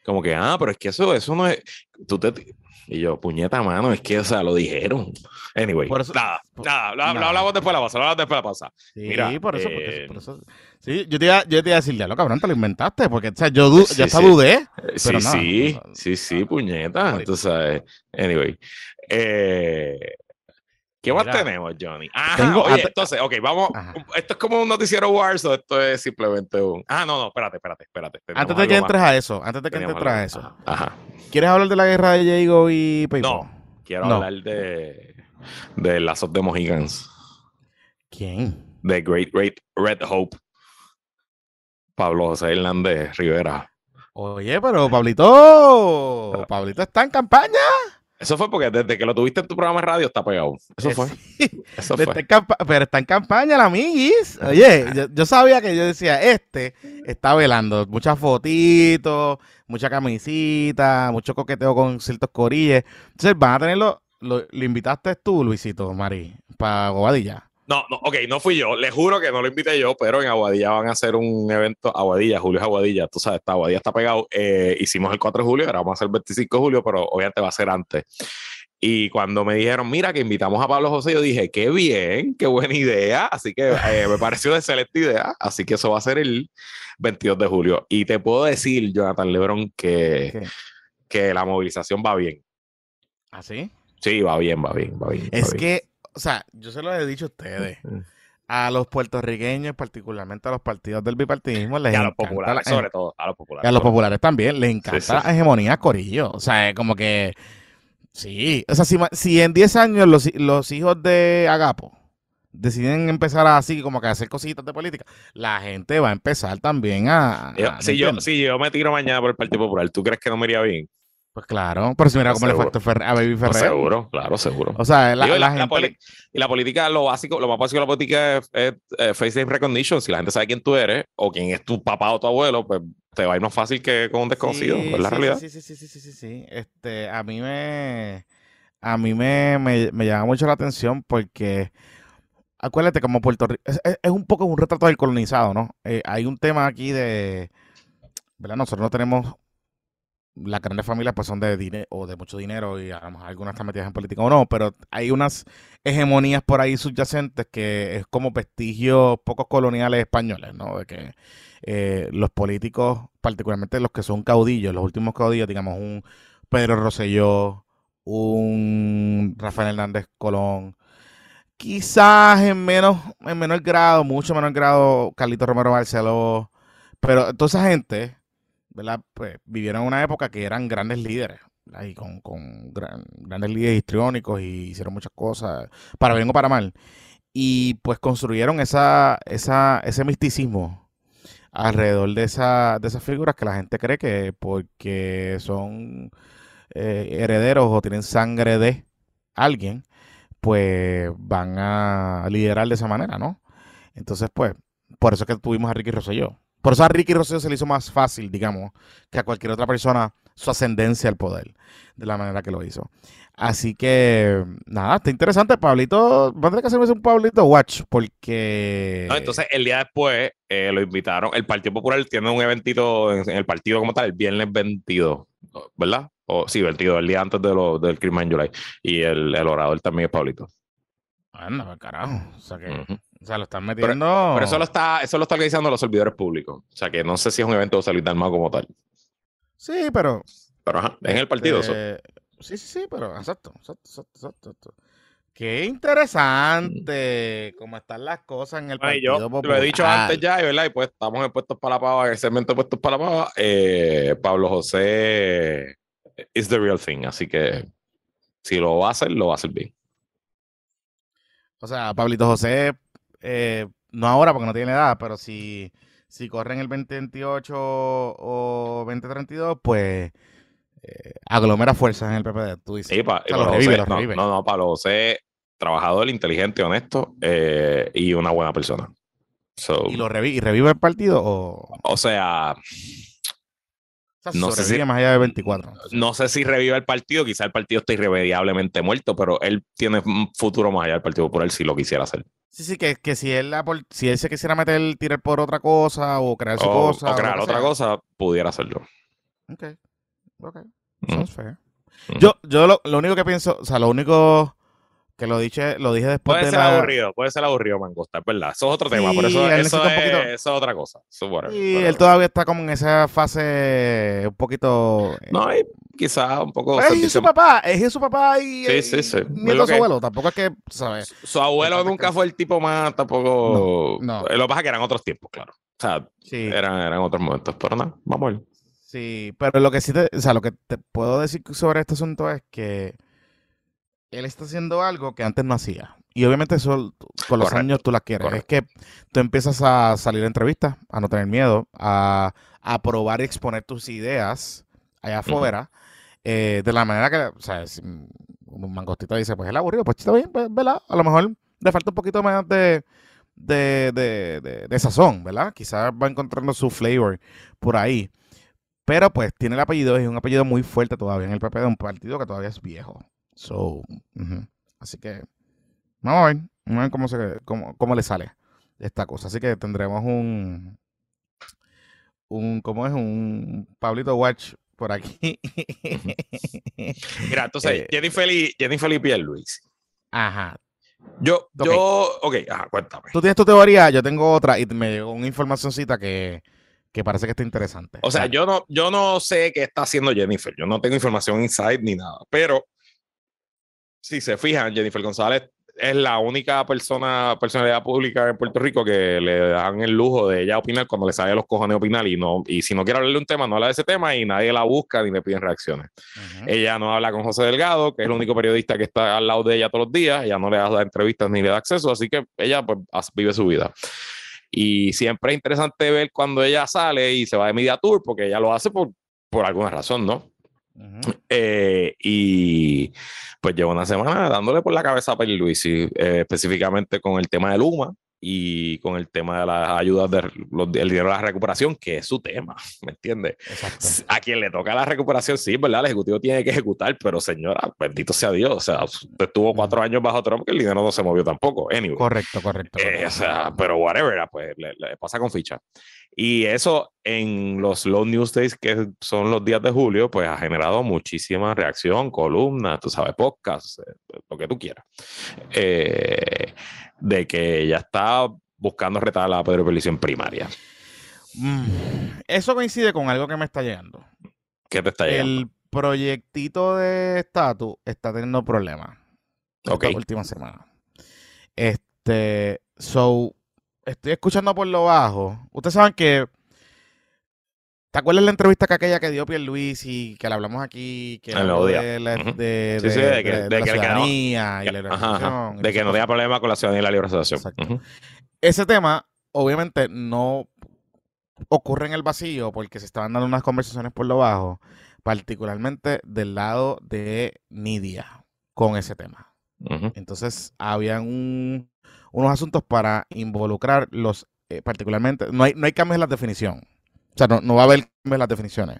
[SPEAKER 1] Como que, ah, pero es que eso, eso no es. Tú te. Y yo, puñeta mano, es que, o sea, lo dijeron. Anyway,
[SPEAKER 2] Por eso-
[SPEAKER 1] nada,
[SPEAKER 2] por-
[SPEAKER 1] nada, lo, hablamos después de la pausa, lo hablamos después de la pausa.
[SPEAKER 2] Sí,
[SPEAKER 1] Mira,
[SPEAKER 2] por eso, porque-
[SPEAKER 1] eh,
[SPEAKER 2] por eso. Sí, yo te, iba, yo te iba a decir, ya lo cabrón, te lo inventaste. Porque, o sea, yo, du-
[SPEAKER 1] Sí,
[SPEAKER 2] yo hasta
[SPEAKER 1] sí.
[SPEAKER 2] dudé.
[SPEAKER 1] Eh,
[SPEAKER 2] Pero
[SPEAKER 1] sí, sí,
[SPEAKER 2] no,
[SPEAKER 1] sí, sí, puñeta. Tú sabes. Anyway. Eh, ¿Qué más
[SPEAKER 2] Mira,
[SPEAKER 1] tenemos, Johnny? Ajá, oye, entonces, ok, vamos.
[SPEAKER 2] Ajá.
[SPEAKER 1] Esto es como un noticiero Wars o esto es simplemente un. Ah, no, no, espérate, espérate, espérate.
[SPEAKER 2] Antes de que
[SPEAKER 1] más.
[SPEAKER 2] entres a eso, antes de que entres a eso.
[SPEAKER 1] Ajá. ajá.
[SPEAKER 2] ¿Quieres hablar de la guerra de Jago y PayPal?
[SPEAKER 1] No. Quiero hablar de, de Lazos de Mohicans,
[SPEAKER 2] ¿Quién?
[SPEAKER 1] de Great Great Red Hope, Pablo José Hernández Rivera.
[SPEAKER 2] Oye, pero Pablito, Pablito está en campaña.
[SPEAKER 1] Eso fue porque desde que lo tuviste en tu programa de radio está pegado. Eso
[SPEAKER 2] Eh,
[SPEAKER 1] fue.
[SPEAKER 2] sí,
[SPEAKER 1] Eso fue.
[SPEAKER 2] pero está en campaña el amiguis. Oye, yo, yo sabía que yo decía, este está velando. Muchas fotitos, mucha camisita, mucho coqueteo con ciertos corilles. Entonces van a tenerlo, lo, lo invitaste tú, Luisito, Mari, para Bobadilla.
[SPEAKER 1] No, no, ok, no fui yo. Le juro que no lo invité yo, pero en Aguadilla van a hacer un evento. Aguadilla, Julio es Aguadilla, tú sabes, está, Aguadilla está pegado. Eh, hicimos el 4 de julio, ahora vamos a hacer el 25 de julio, pero obviamente va a ser antes. Y cuando me dijeron, mira, que invitamos a Pablo José, yo dije, qué bien, qué buena idea. Así que eh, me [LAUGHS] pareció una excelente idea. Así que eso va a ser el 22 de julio. Y te puedo decir, Jonathan Lebron, que, que la movilización va bien.
[SPEAKER 2] ¿Así?
[SPEAKER 1] Sí, va bien, va bien, va bien. va
[SPEAKER 2] Es
[SPEAKER 1] bien.
[SPEAKER 2] que, o sea, yo se lo he dicho a ustedes. [LAUGHS]
[SPEAKER 1] Mm.
[SPEAKER 2] A los puertorriqueños, particularmente a los partidos del bipartidismo, les
[SPEAKER 1] Y a los
[SPEAKER 2] encanta
[SPEAKER 1] populares,
[SPEAKER 2] la-
[SPEAKER 1] sobre todo, a los populares.
[SPEAKER 2] Y a los populares también les encanta
[SPEAKER 1] sí.
[SPEAKER 2] la hegemonía Corillo. O sea, es como que. Sí. O sea, si, en 10 años los, los hijos de Agapo deciden empezar así, como que a hacer cositas de política, la gente va a empezar también a.
[SPEAKER 1] Yo-
[SPEAKER 2] a-
[SPEAKER 1] si,
[SPEAKER 2] ¿me
[SPEAKER 1] yo, si yo me tiro mañana por el Partido Popular, ¿tú crees que no me iría bien?
[SPEAKER 2] Pues claro. Pero si mira cómo le a,
[SPEAKER 1] Seguro.
[SPEAKER 2] este Ferrer- a Baby
[SPEAKER 1] Pues
[SPEAKER 2] Ferrer.
[SPEAKER 1] seguro, claro, seguro.
[SPEAKER 2] O sea, la,
[SPEAKER 1] Digo,
[SPEAKER 2] la
[SPEAKER 1] la- la
[SPEAKER 2] gente.
[SPEAKER 1] poli-
[SPEAKER 2] le-
[SPEAKER 1] y la política, lo básico, lo más básico de la política es, es, eh, face recognition. Si la gente sabe quién tú eres o quién es tu papá o tu abuelo, pues te va a ir más fácil que con un desconocido.
[SPEAKER 2] Sí,
[SPEAKER 1] es la
[SPEAKER 2] sí,
[SPEAKER 1] realidad.
[SPEAKER 2] Sí, sí, sí, sí, sí, sí, sí. Este, a mí me, a mí me, me, me llama mucho la atención porque, acuérdate, como Puerto Rico, es, es- es un poco un retrato del colonizado, ¿no? Eh, hay un tema aquí de, ¿verdad? Nosotros no tenemos las grandes familias pues son de dinero o de mucho dinero y a lo mejor algunas están metidas en política o no, pero hay unas hegemonías por ahí subyacentes que es como vestigios pocos coloniales españoles, ¿no? De que eh, los políticos, particularmente los que son caudillos, los últimos caudillos, digamos un Pedro Rosselló, un Rafael Hernández Colón, quizás en menos, en menor grado, mucho menor grado, Carlito Romero Barceló, pero toda esa gente ¿verdad? Pues vivieron una época que eran grandes líderes, ahí con, con grandes líderes histriónicos y hicieron muchas cosas, para bien o para mal. Y pues construyeron esa, esa, ese misticismo alrededor de, esa, de esas figuras que la gente cree que porque son eh, herederos o tienen sangre de alguien, pues van a liderar de esa manera, ¿no? Entonces, pues, por eso es que tuvimos a Ricky Rosselló. Por eso a Ricky Rosselló se le hizo más fácil, digamos, que a cualquier otra persona su ascendencia al poder, de la manera que lo hizo. Así que, nada, está interesante. Pablito, va a tener que hacerme un Pablito Watch, porque.
[SPEAKER 1] entonces, el día después eh, lo invitaron. El Partido Popular tiene un eventito en, el partido como tal, el viernes 22, ¿verdad? O sí, 22, el día antes de lo, del Crimen July. Y el, el orador también es Pablito.
[SPEAKER 2] Anda, pues, carajo. O sea que. O sea, lo están metiendo.
[SPEAKER 1] Pero, eso lo está, eso lo está organizando los servidores públicos. O sea que no sé si es un evento de salud más como tal.
[SPEAKER 2] Sí, pero.
[SPEAKER 1] Pero ajá, en el partido.
[SPEAKER 2] Este, sí, sí, sí, pero exacto, exacto, exacto, Qué interesante cómo están las cosas en el Partido yo,
[SPEAKER 1] Lo he dicho antes ya, ¿verdad? Y pues estamos en puestos para la pava, en el segmento de puestos para la pava. Eh, Pablo José is the real thing, así que si lo va a hacer, lo va a hacer bien.
[SPEAKER 2] O sea, Pablito José eh, no ahora porque no tiene edad, pero si, si corren el 2028 o 2032, pues eh, aglomera fuerzas en el PPD, tú dices.
[SPEAKER 1] no, no, no, Pablo José, trabajador, inteligente, honesto eh, y una buena persona.
[SPEAKER 2] ¿Y lo revive, y revive el partido? O,
[SPEAKER 1] o sea,
[SPEAKER 2] no sé si más allá de 24.
[SPEAKER 1] No sé si revive el partido, quizá el partido está irremediablemente muerto, pero él tiene un futuro más allá del Partido Popular si lo quisiera hacer.
[SPEAKER 2] Sí, sí, que, que si, él, si él se quisiera meter, tirar por otra cosa o crear su cosa.
[SPEAKER 1] O crear otra cosa, pudiera hacerlo.
[SPEAKER 2] Ok, ok. Sounds fair. Yo, yo lo, lo único que pienso, o sea, lo único que lo dije, lo dije después
[SPEAKER 1] puede
[SPEAKER 2] de
[SPEAKER 1] ser aburrido, puede ser aburrido Mangosta, es verdad. Eso es otro tema, por eso, eso, es, otra cosa.
[SPEAKER 2] y él todavía está como en esa fase un poquito...
[SPEAKER 1] Eh, no, quizás un poco...
[SPEAKER 2] Es su papá, es su papá y...
[SPEAKER 1] Sí, sí, sí.
[SPEAKER 2] Nieto su abuelo, tampoco es que, ¿sabes?
[SPEAKER 1] Su abuelo nunca fue el tipo más, tampoco... No, Lo que pasa es que eran otros tiempos, claro. O sea, eran, eran otros momentos, pero nada, vamos a ver.
[SPEAKER 2] Sí, pero lo que sí te, o sea, lo que te puedo decir sobre este asunto es que él está haciendo algo que antes no hacía. Y obviamente eso con los años tú la quieres. Es que tú empiezas a salir a entrevistas, a no tener miedo, a, a probar y exponer tus ideas allá afuera. Eh, de la manera que, o sea, si un mangostito dice, pues es aburrido, pues está bien, pues, ¿verdad? A lo mejor le falta un poquito más de, de, de, de sazón, ¿verdad? Quizás va encontrando su flavor por ahí. Pero pues tiene el apellido, es un apellido muy fuerte todavía en el PP de un partido que todavía es viejo. So, Así que vamos a ver, vamos a ver cómo, se, cómo, le sale esta cosa. Así que tendremos un, un ¿cómo es? Un Pablito Watch por aquí. [LAUGHS]
[SPEAKER 1] Mira, entonces, eh, Jennifer, y, Jennifer y Pierre Luis.
[SPEAKER 2] Ajá.
[SPEAKER 1] Yo, yo, ok, ajá, cuéntame.
[SPEAKER 2] Tú tienes tu teoría, yo tengo otra y me llegó una informacióncita que, que parece que está interesante.
[SPEAKER 1] O sea, yo no, yo no sé qué está haciendo Jennifer, yo no tengo información inside ni nada, pero si se fijan, Jennifer González es la única persona, personalidad pública en Puerto Rico que le dan el lujo de ella opinar cuando le sale los cojones opinar y no y si no quiere hablarle de un tema, no habla de ese tema y nadie la busca ni le piden reacciones. Ella no habla con José Delgado, que es el único periodista que está al lado de ella todos los días, ella no le da entrevistas ni le da acceso, así que ella pues vive su vida. Y siempre es interesante ver cuando ella sale y se va de media tour, porque ella lo hace por, por alguna razón, ¿no? Eh, y pues llevo una semana dándole por la cabeza a Peli Luis, eh, específicamente con el tema de Luma, y con el tema de las ayudas del dinero de la recuperación, que es su tema, [LAUGHS] ¿me entiendes? A quien le toca la recuperación, sí, ¿verdad? El Ejecutivo tiene que ejecutar, pero señora, bendito sea Dios, o sea, usted estuvo cuatro años bajo Trump que el dinero no se movió tampoco. Anyway.
[SPEAKER 2] Correcto, correcto.
[SPEAKER 1] Eh, o sea, pero whatever, pues le, pasa con ficha. Y eso en los Low News Days, que son los días de julio, pues ha generado muchísima reacción, columnas, tú sabes, podcasts, eh, lo que tú quieras. Eh, de que ella está buscando retar a la Pedro en primaria.
[SPEAKER 2] Mm, eso coincide con algo que me está llegando.
[SPEAKER 1] ¿Qué te está llegando?
[SPEAKER 2] El proyectito de estatus está teniendo problemas.
[SPEAKER 1] Ok.
[SPEAKER 2] Esta última semana. Este, so, estoy escuchando por lo bajo. Ustedes saben que ¿Te acuerdas la entrevista que aquella que dio Pierre Luis y que la hablamos aquí? Que
[SPEAKER 1] habló
[SPEAKER 2] de, la, de, sí, sí, de, que, de, la ciudadanía y la
[SPEAKER 1] liberación. De que no tenía problema con la ciudadanía y la liberación. Exacto.
[SPEAKER 2] Ese tema, obviamente, no ocurre en el vacío porque se estaban dando unas conversaciones por lo bajo, particularmente del lado de Nidia con ese tema. Entonces, habían unos asuntos para involucrar los, eh, particularmente, no hay, no hay cambios en la definición o sea, no, va a haber las definiciones.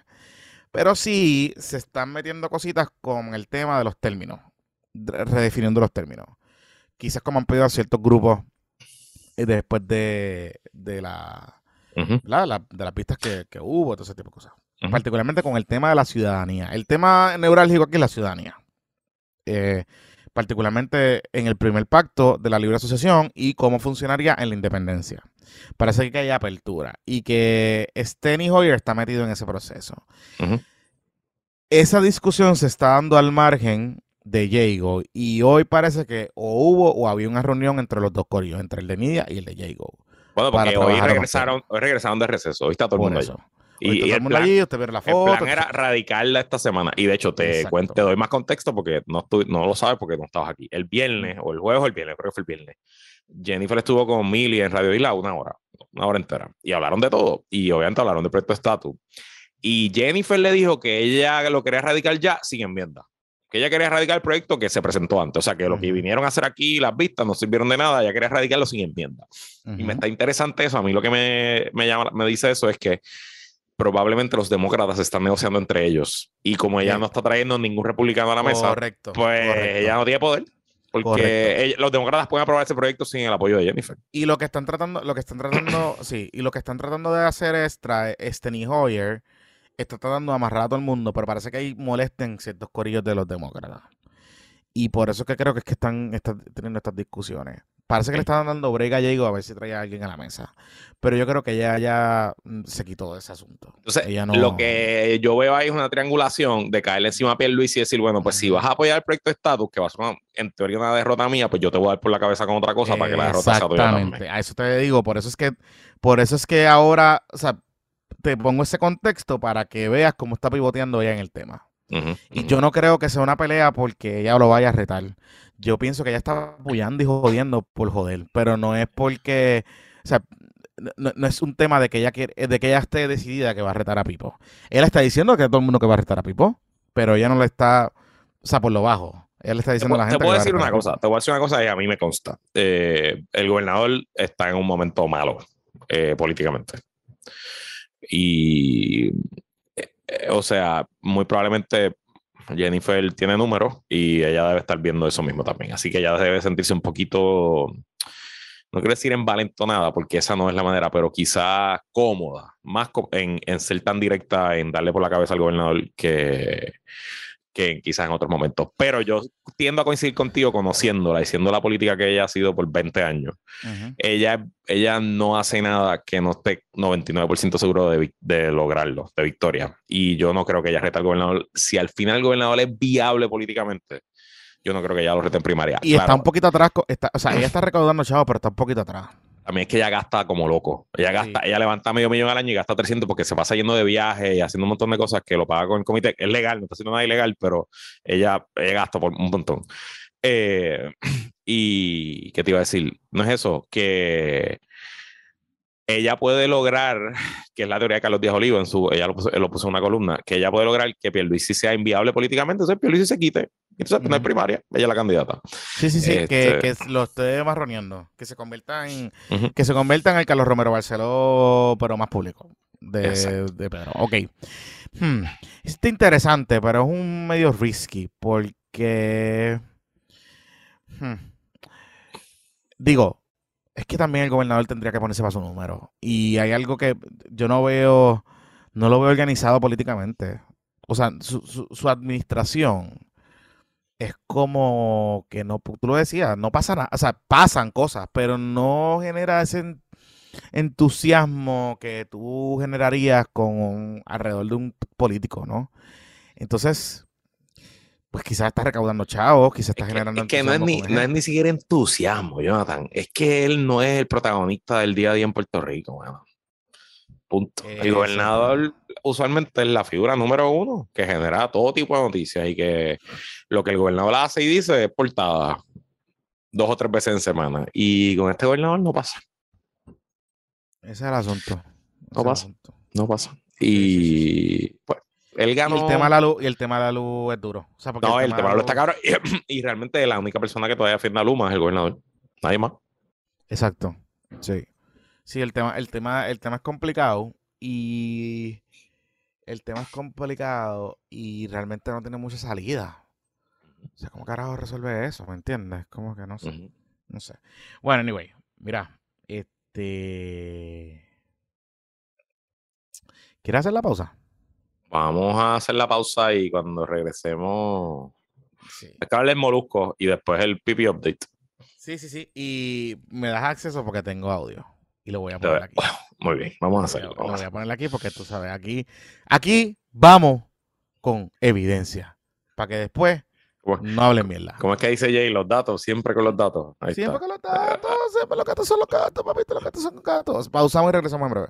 [SPEAKER 2] Pero sí se están metiendo cositas con el tema de los términos, redefiniendo los términos. Quizás como han pedido a ciertos grupos eh, después de, de, la, de las pistas que, hubo, todo ese tipo de cosas. Particularmente con el tema de la ciudadanía. El tema neurálgico aquí es la ciudadanía. Eh, particularmente en el primer pacto de la libre asociación y cómo funcionaría en la independencia. Parece que hay apertura y que Steny Hoyer está metido en ese proceso. Esa discusión se está dando al margen de Jago y hoy parece que o hubo o había una reunión entre los dos corillos, entre el de Nidia y el de Jago.
[SPEAKER 1] Bueno, porque hoy regresaron, hoy regresaron de receso, hoy está todo el mundo eso.
[SPEAKER 2] Y, el, plan, allí, usted la foto,
[SPEAKER 1] el plan era radicarla esta semana. Y de hecho, te cuento, te doy más contexto porque no, no lo sabes porque no estabas aquí. El viernes, o el jueves o el viernes, creo que fue el viernes. Jennifer estuvo con Millie en Radio Isla una hora, una hora entera. Y hablaron de todo. Y obviamente hablaron del proyecto estatus. Y Jennifer le dijo que ella lo quería radicar ya sin enmienda. Que ella quería radicar el proyecto que se presentó antes. O sea, que lo que vinieron a hacer aquí, las vistas, no sirvieron de nada. Ella quería radicarlo sin enmienda. Y me está interesante eso. A mí lo que me, me, llama, me dice eso es que probablemente los demócratas están negociando entre ellos. Y como ella no está trayendo ningún republicano a la mesa, pues ella no tiene poder. Porque los demócratas pueden aprobar ese proyecto sin el apoyo de Jennifer.
[SPEAKER 2] Y lo que están tratando, lo que están tratando, [COUGHS] sí, y lo que están tratando de hacer es traer Steny Hoyer está tratando de amarrar a todo el mundo, pero parece que ahí molesten ciertos corillos de los demócratas. Y por eso que creo que es que están, están teniendo estas discusiones. Parece que le están dando brega a Diego a ver si trae a alguien a la mesa. Pero yo creo que ella ya mm, se quitó de ese asunto.
[SPEAKER 1] Entonces, lo que yo veo ahí es una triangulación de caerle encima a Pierre Luis y decir, bueno, pues si vas a apoyar el proyecto de estatus, que va a ser en teoría una derrota mía, pues yo te voy a dar por la cabeza con otra cosa para que la derrota sea tuya
[SPEAKER 2] Exactamente, a eso te digo. Por eso es que, por eso es que ahora, o sea, te pongo ese contexto para que veas cómo está pivoteando ella en el tema. y yo no creo que sea una pelea porque ella lo vaya a retar yo pienso que ella está apoyando y jodiendo por joder, pero no es porque, o sea, no, es un tema de que ella quiere, de que ella esté decidida que va a retar a Pipo. Él está diciendo que todo el mundo que va a retar a Pipo, pero ella no le está, o sea, por lo bajo. Ella le está diciendo a la gente.
[SPEAKER 1] Te puedo decir una cosa, te voy a decir una cosa y a mí me consta. Eh, el gobernador está en un momento malo eh, políticamente. Y, eh, o sea, muy probablemente Jennifer tiene números y ella debe estar viendo eso mismo también. Así que ella debe sentirse un poquito, no quiero decir envalentonada, porque esa no es la manera, pero quizá cómoda, más en, en ser tan directa, en darle por la cabeza al gobernador que, que quizás en otros momentos. Pero yo tiendo a coincidir contigo conociéndola y siendo la política que ella ha sido por 20 años. ella, ella no hace nada que no esté 99% seguro de, de, lograrlo, de victoria. Y yo no creo que ella reta al gobernador. Si al final el gobernador es viable políticamente, yo no creo que ella lo rete en primaria.
[SPEAKER 2] Y está un poquito atrás, está, o sea, ella está [CLEARS THROAT] recaudando chavos, pero está un poquito atrás.
[SPEAKER 1] A mí es que ella gasta como loco. Ella gasta, ella levanta medio millón al año y gasta 300 porque se pasa yendo de viaje y haciendo un montón de cosas que lo paga con el comité. Es legal, no está haciendo nada ilegal, pero ella, gasta por un montón. Eh, [CLEARS THROAT] y, ¿qué te iba a decir? No es eso, que ella puede lograr, [LAUGHS] que es la teoría de Carlos Díaz Olivo, en su, ella lo puso, en una columna, que ella puede lograr que Pierluisi sea inviable políticamente, entonces Pierluisi se quite Entonces, no hay primaria, ella es la candidata.
[SPEAKER 2] Sí, sí, sí, que, este que, lo esté marroneando, que se convierta en, que se convierta en el Carlos Romero Barceló, pero más público de, de Pedro. Ok. Hmm. Está interesante, pero es un medio risky porque... Hmm. Digo, es que también el gobernador tendría que ponerse para su número. Y hay algo que yo no veo, no lo veo organizado políticamente. O sea, su, administración es como que no, tú lo decías, no pasa nada, o sea, pasan cosas, pero no genera ese entusiasmo que tú generarías con alrededor de un político, ¿no? Entonces, pues quizás está recaudando chavos, quizás está generando.
[SPEAKER 1] Es que no es, ni, no es ni siquiera entusiasmo, Jonathan. Es que él no es el protagonista del día a día en Puerto Rico, bueno. Punto. el gobernador usualmente es la figura número uno que genera todo tipo de noticias y que lo que el gobernador hace y dice es portada dos o tres veces en semana. Y con este gobernador no pasa.
[SPEAKER 2] Ese es el asunto.
[SPEAKER 1] no pasa. No pasa. Y pues él ganó.
[SPEAKER 2] Y el tema de la luz, y el tema de la luz es duro.
[SPEAKER 1] no, el, tema, de la luz está caro. [CLEARS THROAT] Y, realmente la única persona que todavía firma Luma es el gobernador. Nadie más.
[SPEAKER 2] Exacto. Sí. Sí, el tema, el tema, el tema es complicado. Y el tema es complicado y realmente no tiene mucha salida. O sea, ¿cómo carajo resuelve eso? ¿Me entiendes? Como que no sé. No sé. Bueno, anyway, mira, este. ¿Quieres hacer la pausa?
[SPEAKER 1] Vamos a hacer la pausa y cuando regresemos. Sí. el molusco y después el pipi update.
[SPEAKER 2] Sí, sí, sí. Y me das acceso porque tengo audio. Y lo voy a poner aquí. [LAUGHS]
[SPEAKER 1] Muy bien, vamos a hacerlo.
[SPEAKER 2] Lo voy a poner aquí porque tú sabes, aquí, aquí vamos con evidencia. Para que después no hablen mierda.
[SPEAKER 1] ¿Cómo es que dice Jay? Los datos, siempre con los datos.
[SPEAKER 2] siempre con los datos, siempre los gatos son los gatos, papito, los gatos son los gatos. Pausamos y regresamos en breve.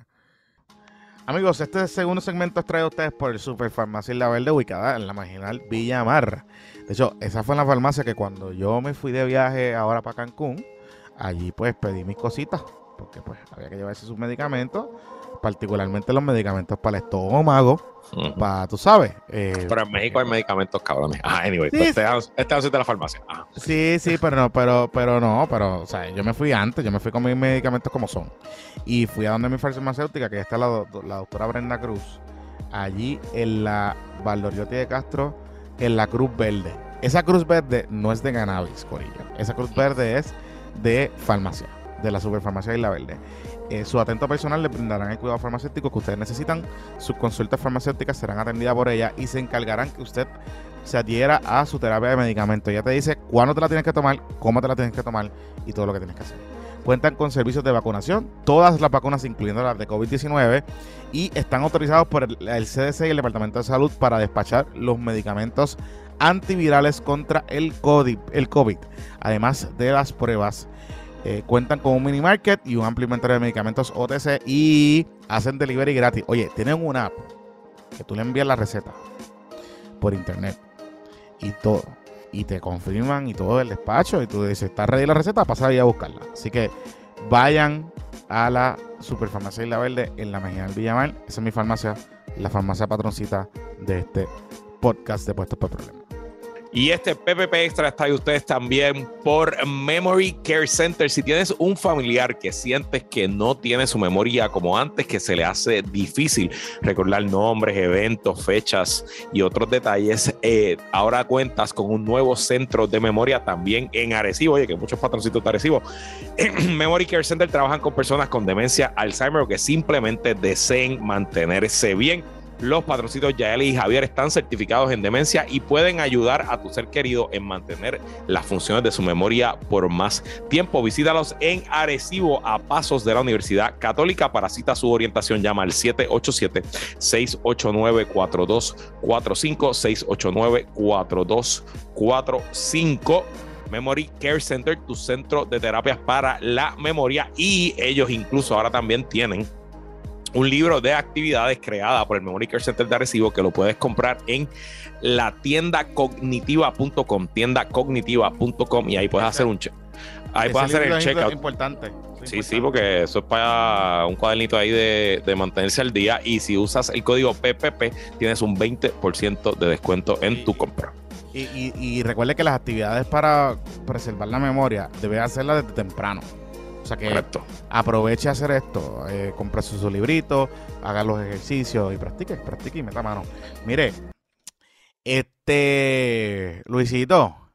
[SPEAKER 2] Amigos, este segundo segmento es traído a ustedes por el Super Farmacia La Verde, ubicada en la marginal Villa Mar. De hecho, esa fue la farmacia que cuando yo me fui de viaje ahora para Cancún, allí pues pedí mis cositas, porque pues había que llevarse sus medicamentos particularmente los medicamentos para el estómago, para, tú sabes.
[SPEAKER 1] Eh, pero en México hay medicamentos cabrones. Ah, anyway, pues este, este es de la farmacia.
[SPEAKER 2] Sí, sí, pero no, pero, pero no, pero, o sea, yo me fui antes, yo me fui con mis medicamentos como son. Y fui a donde mi farmacéutica, que está la, la doctora Brenda Cruz, allí en la Valdoriotti de Castro, en la Cruz Verde. Esa Cruz Verde no es de cannabis, Corillo. Esa Cruz Verde es de farmacia, de la Superfarmacia Isla Verde. Eh, su atento personal le brindarán el cuidado farmacéutico que ustedes necesitan. Sus consultas farmacéuticas serán atendidas por ella y se encargarán que usted se adhiera a su terapia de medicamentos. Ella te dice cuándo te la tienes que tomar, cómo te la tienes que tomar y todo lo que tienes que hacer. Cuentan con servicios de vacunación, todas las vacunas, incluyendo las de COVID-19, y están autorizados por el, CDC y el Departamento de Salud para despachar los medicamentos antivirales contra el COVID, el COVID además de las pruebas eh, cuentan con un mini market y un amplio inventario de medicamentos OTC y hacen delivery gratis. Oye, tienen una app que tú le envías la receta por internet y todo. Y te confirman y todo el despacho. Y tú dices, está ready la receta, pasa ahí a buscarla. Así que vayan a la Superfarmacia Isla Verde en la Marginal Villamar. Esa es mi farmacia, la farmacia patroncita de este podcast de Puestos por Problemas.
[SPEAKER 1] Y este PPP Extra está ahí ustedes también por Memory Care Center. Si tienes un familiar que sientes que no tiene su memoria como antes, que se le hace difícil recordar nombres, eventos, fechas y otros detalles, eh, ahora cuentas con un nuevo centro de memoria también en Arecibo. Oye, que muchos patroncitos de Arecibo. [CLEARS THROAT] Memory Care Center trabajan con personas con demencia, Alzheimer o que simplemente deseen mantenerse bien los patrocitos Yael y Javier están certificados en demencia y pueden ayudar a tu ser querido en mantener las funciones de su memoria por más tiempo. Visítalos en Arecibo a pasos de la Universidad Católica. Para cita su orientación llama al 787-689-4245, 689-4245. Memory Care Center, tu centro de terapias para la memoria. Y ellos incluso ahora también tienen un libro de actividades creada por el Memory Care Center de Arecibo que lo puedes comprar en la tienda cognitiva.com, tiendacognitiva.com y ahí puedes hacer un check. Ahí puedes hacer el checkout.
[SPEAKER 2] importante.
[SPEAKER 1] Sí, sí, porque eso es para un cuadernito ahí de, de, mantenerse al día. Y si usas el código PPP, tienes un 20% de descuento en tu compra.
[SPEAKER 2] Y, y, y recuerde que las actividades para preservar la memoria debe hacerlas desde temprano. O sea que
[SPEAKER 1] Correcto.
[SPEAKER 2] aproveche a hacer esto, eh, compre su, su librito, haga los ejercicios y practique, practique y meta mano. Mire, este Luisito,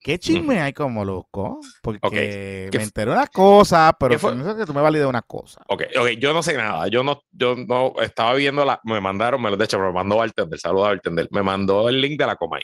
[SPEAKER 2] ¿qué chisme hay con Molusco? Porque
[SPEAKER 1] ¿Qué
[SPEAKER 2] me enteré de unas cosas, pero
[SPEAKER 1] fue?
[SPEAKER 2] pienso que tú me valides unas cosas.
[SPEAKER 1] Ok, ok, yo no sé nada. Yo no, yo no estaba viendo la. Me mandaron, me lo de hecho, me mandó Bartender. Saludos a Bartender. Me mandó el link de la Comay.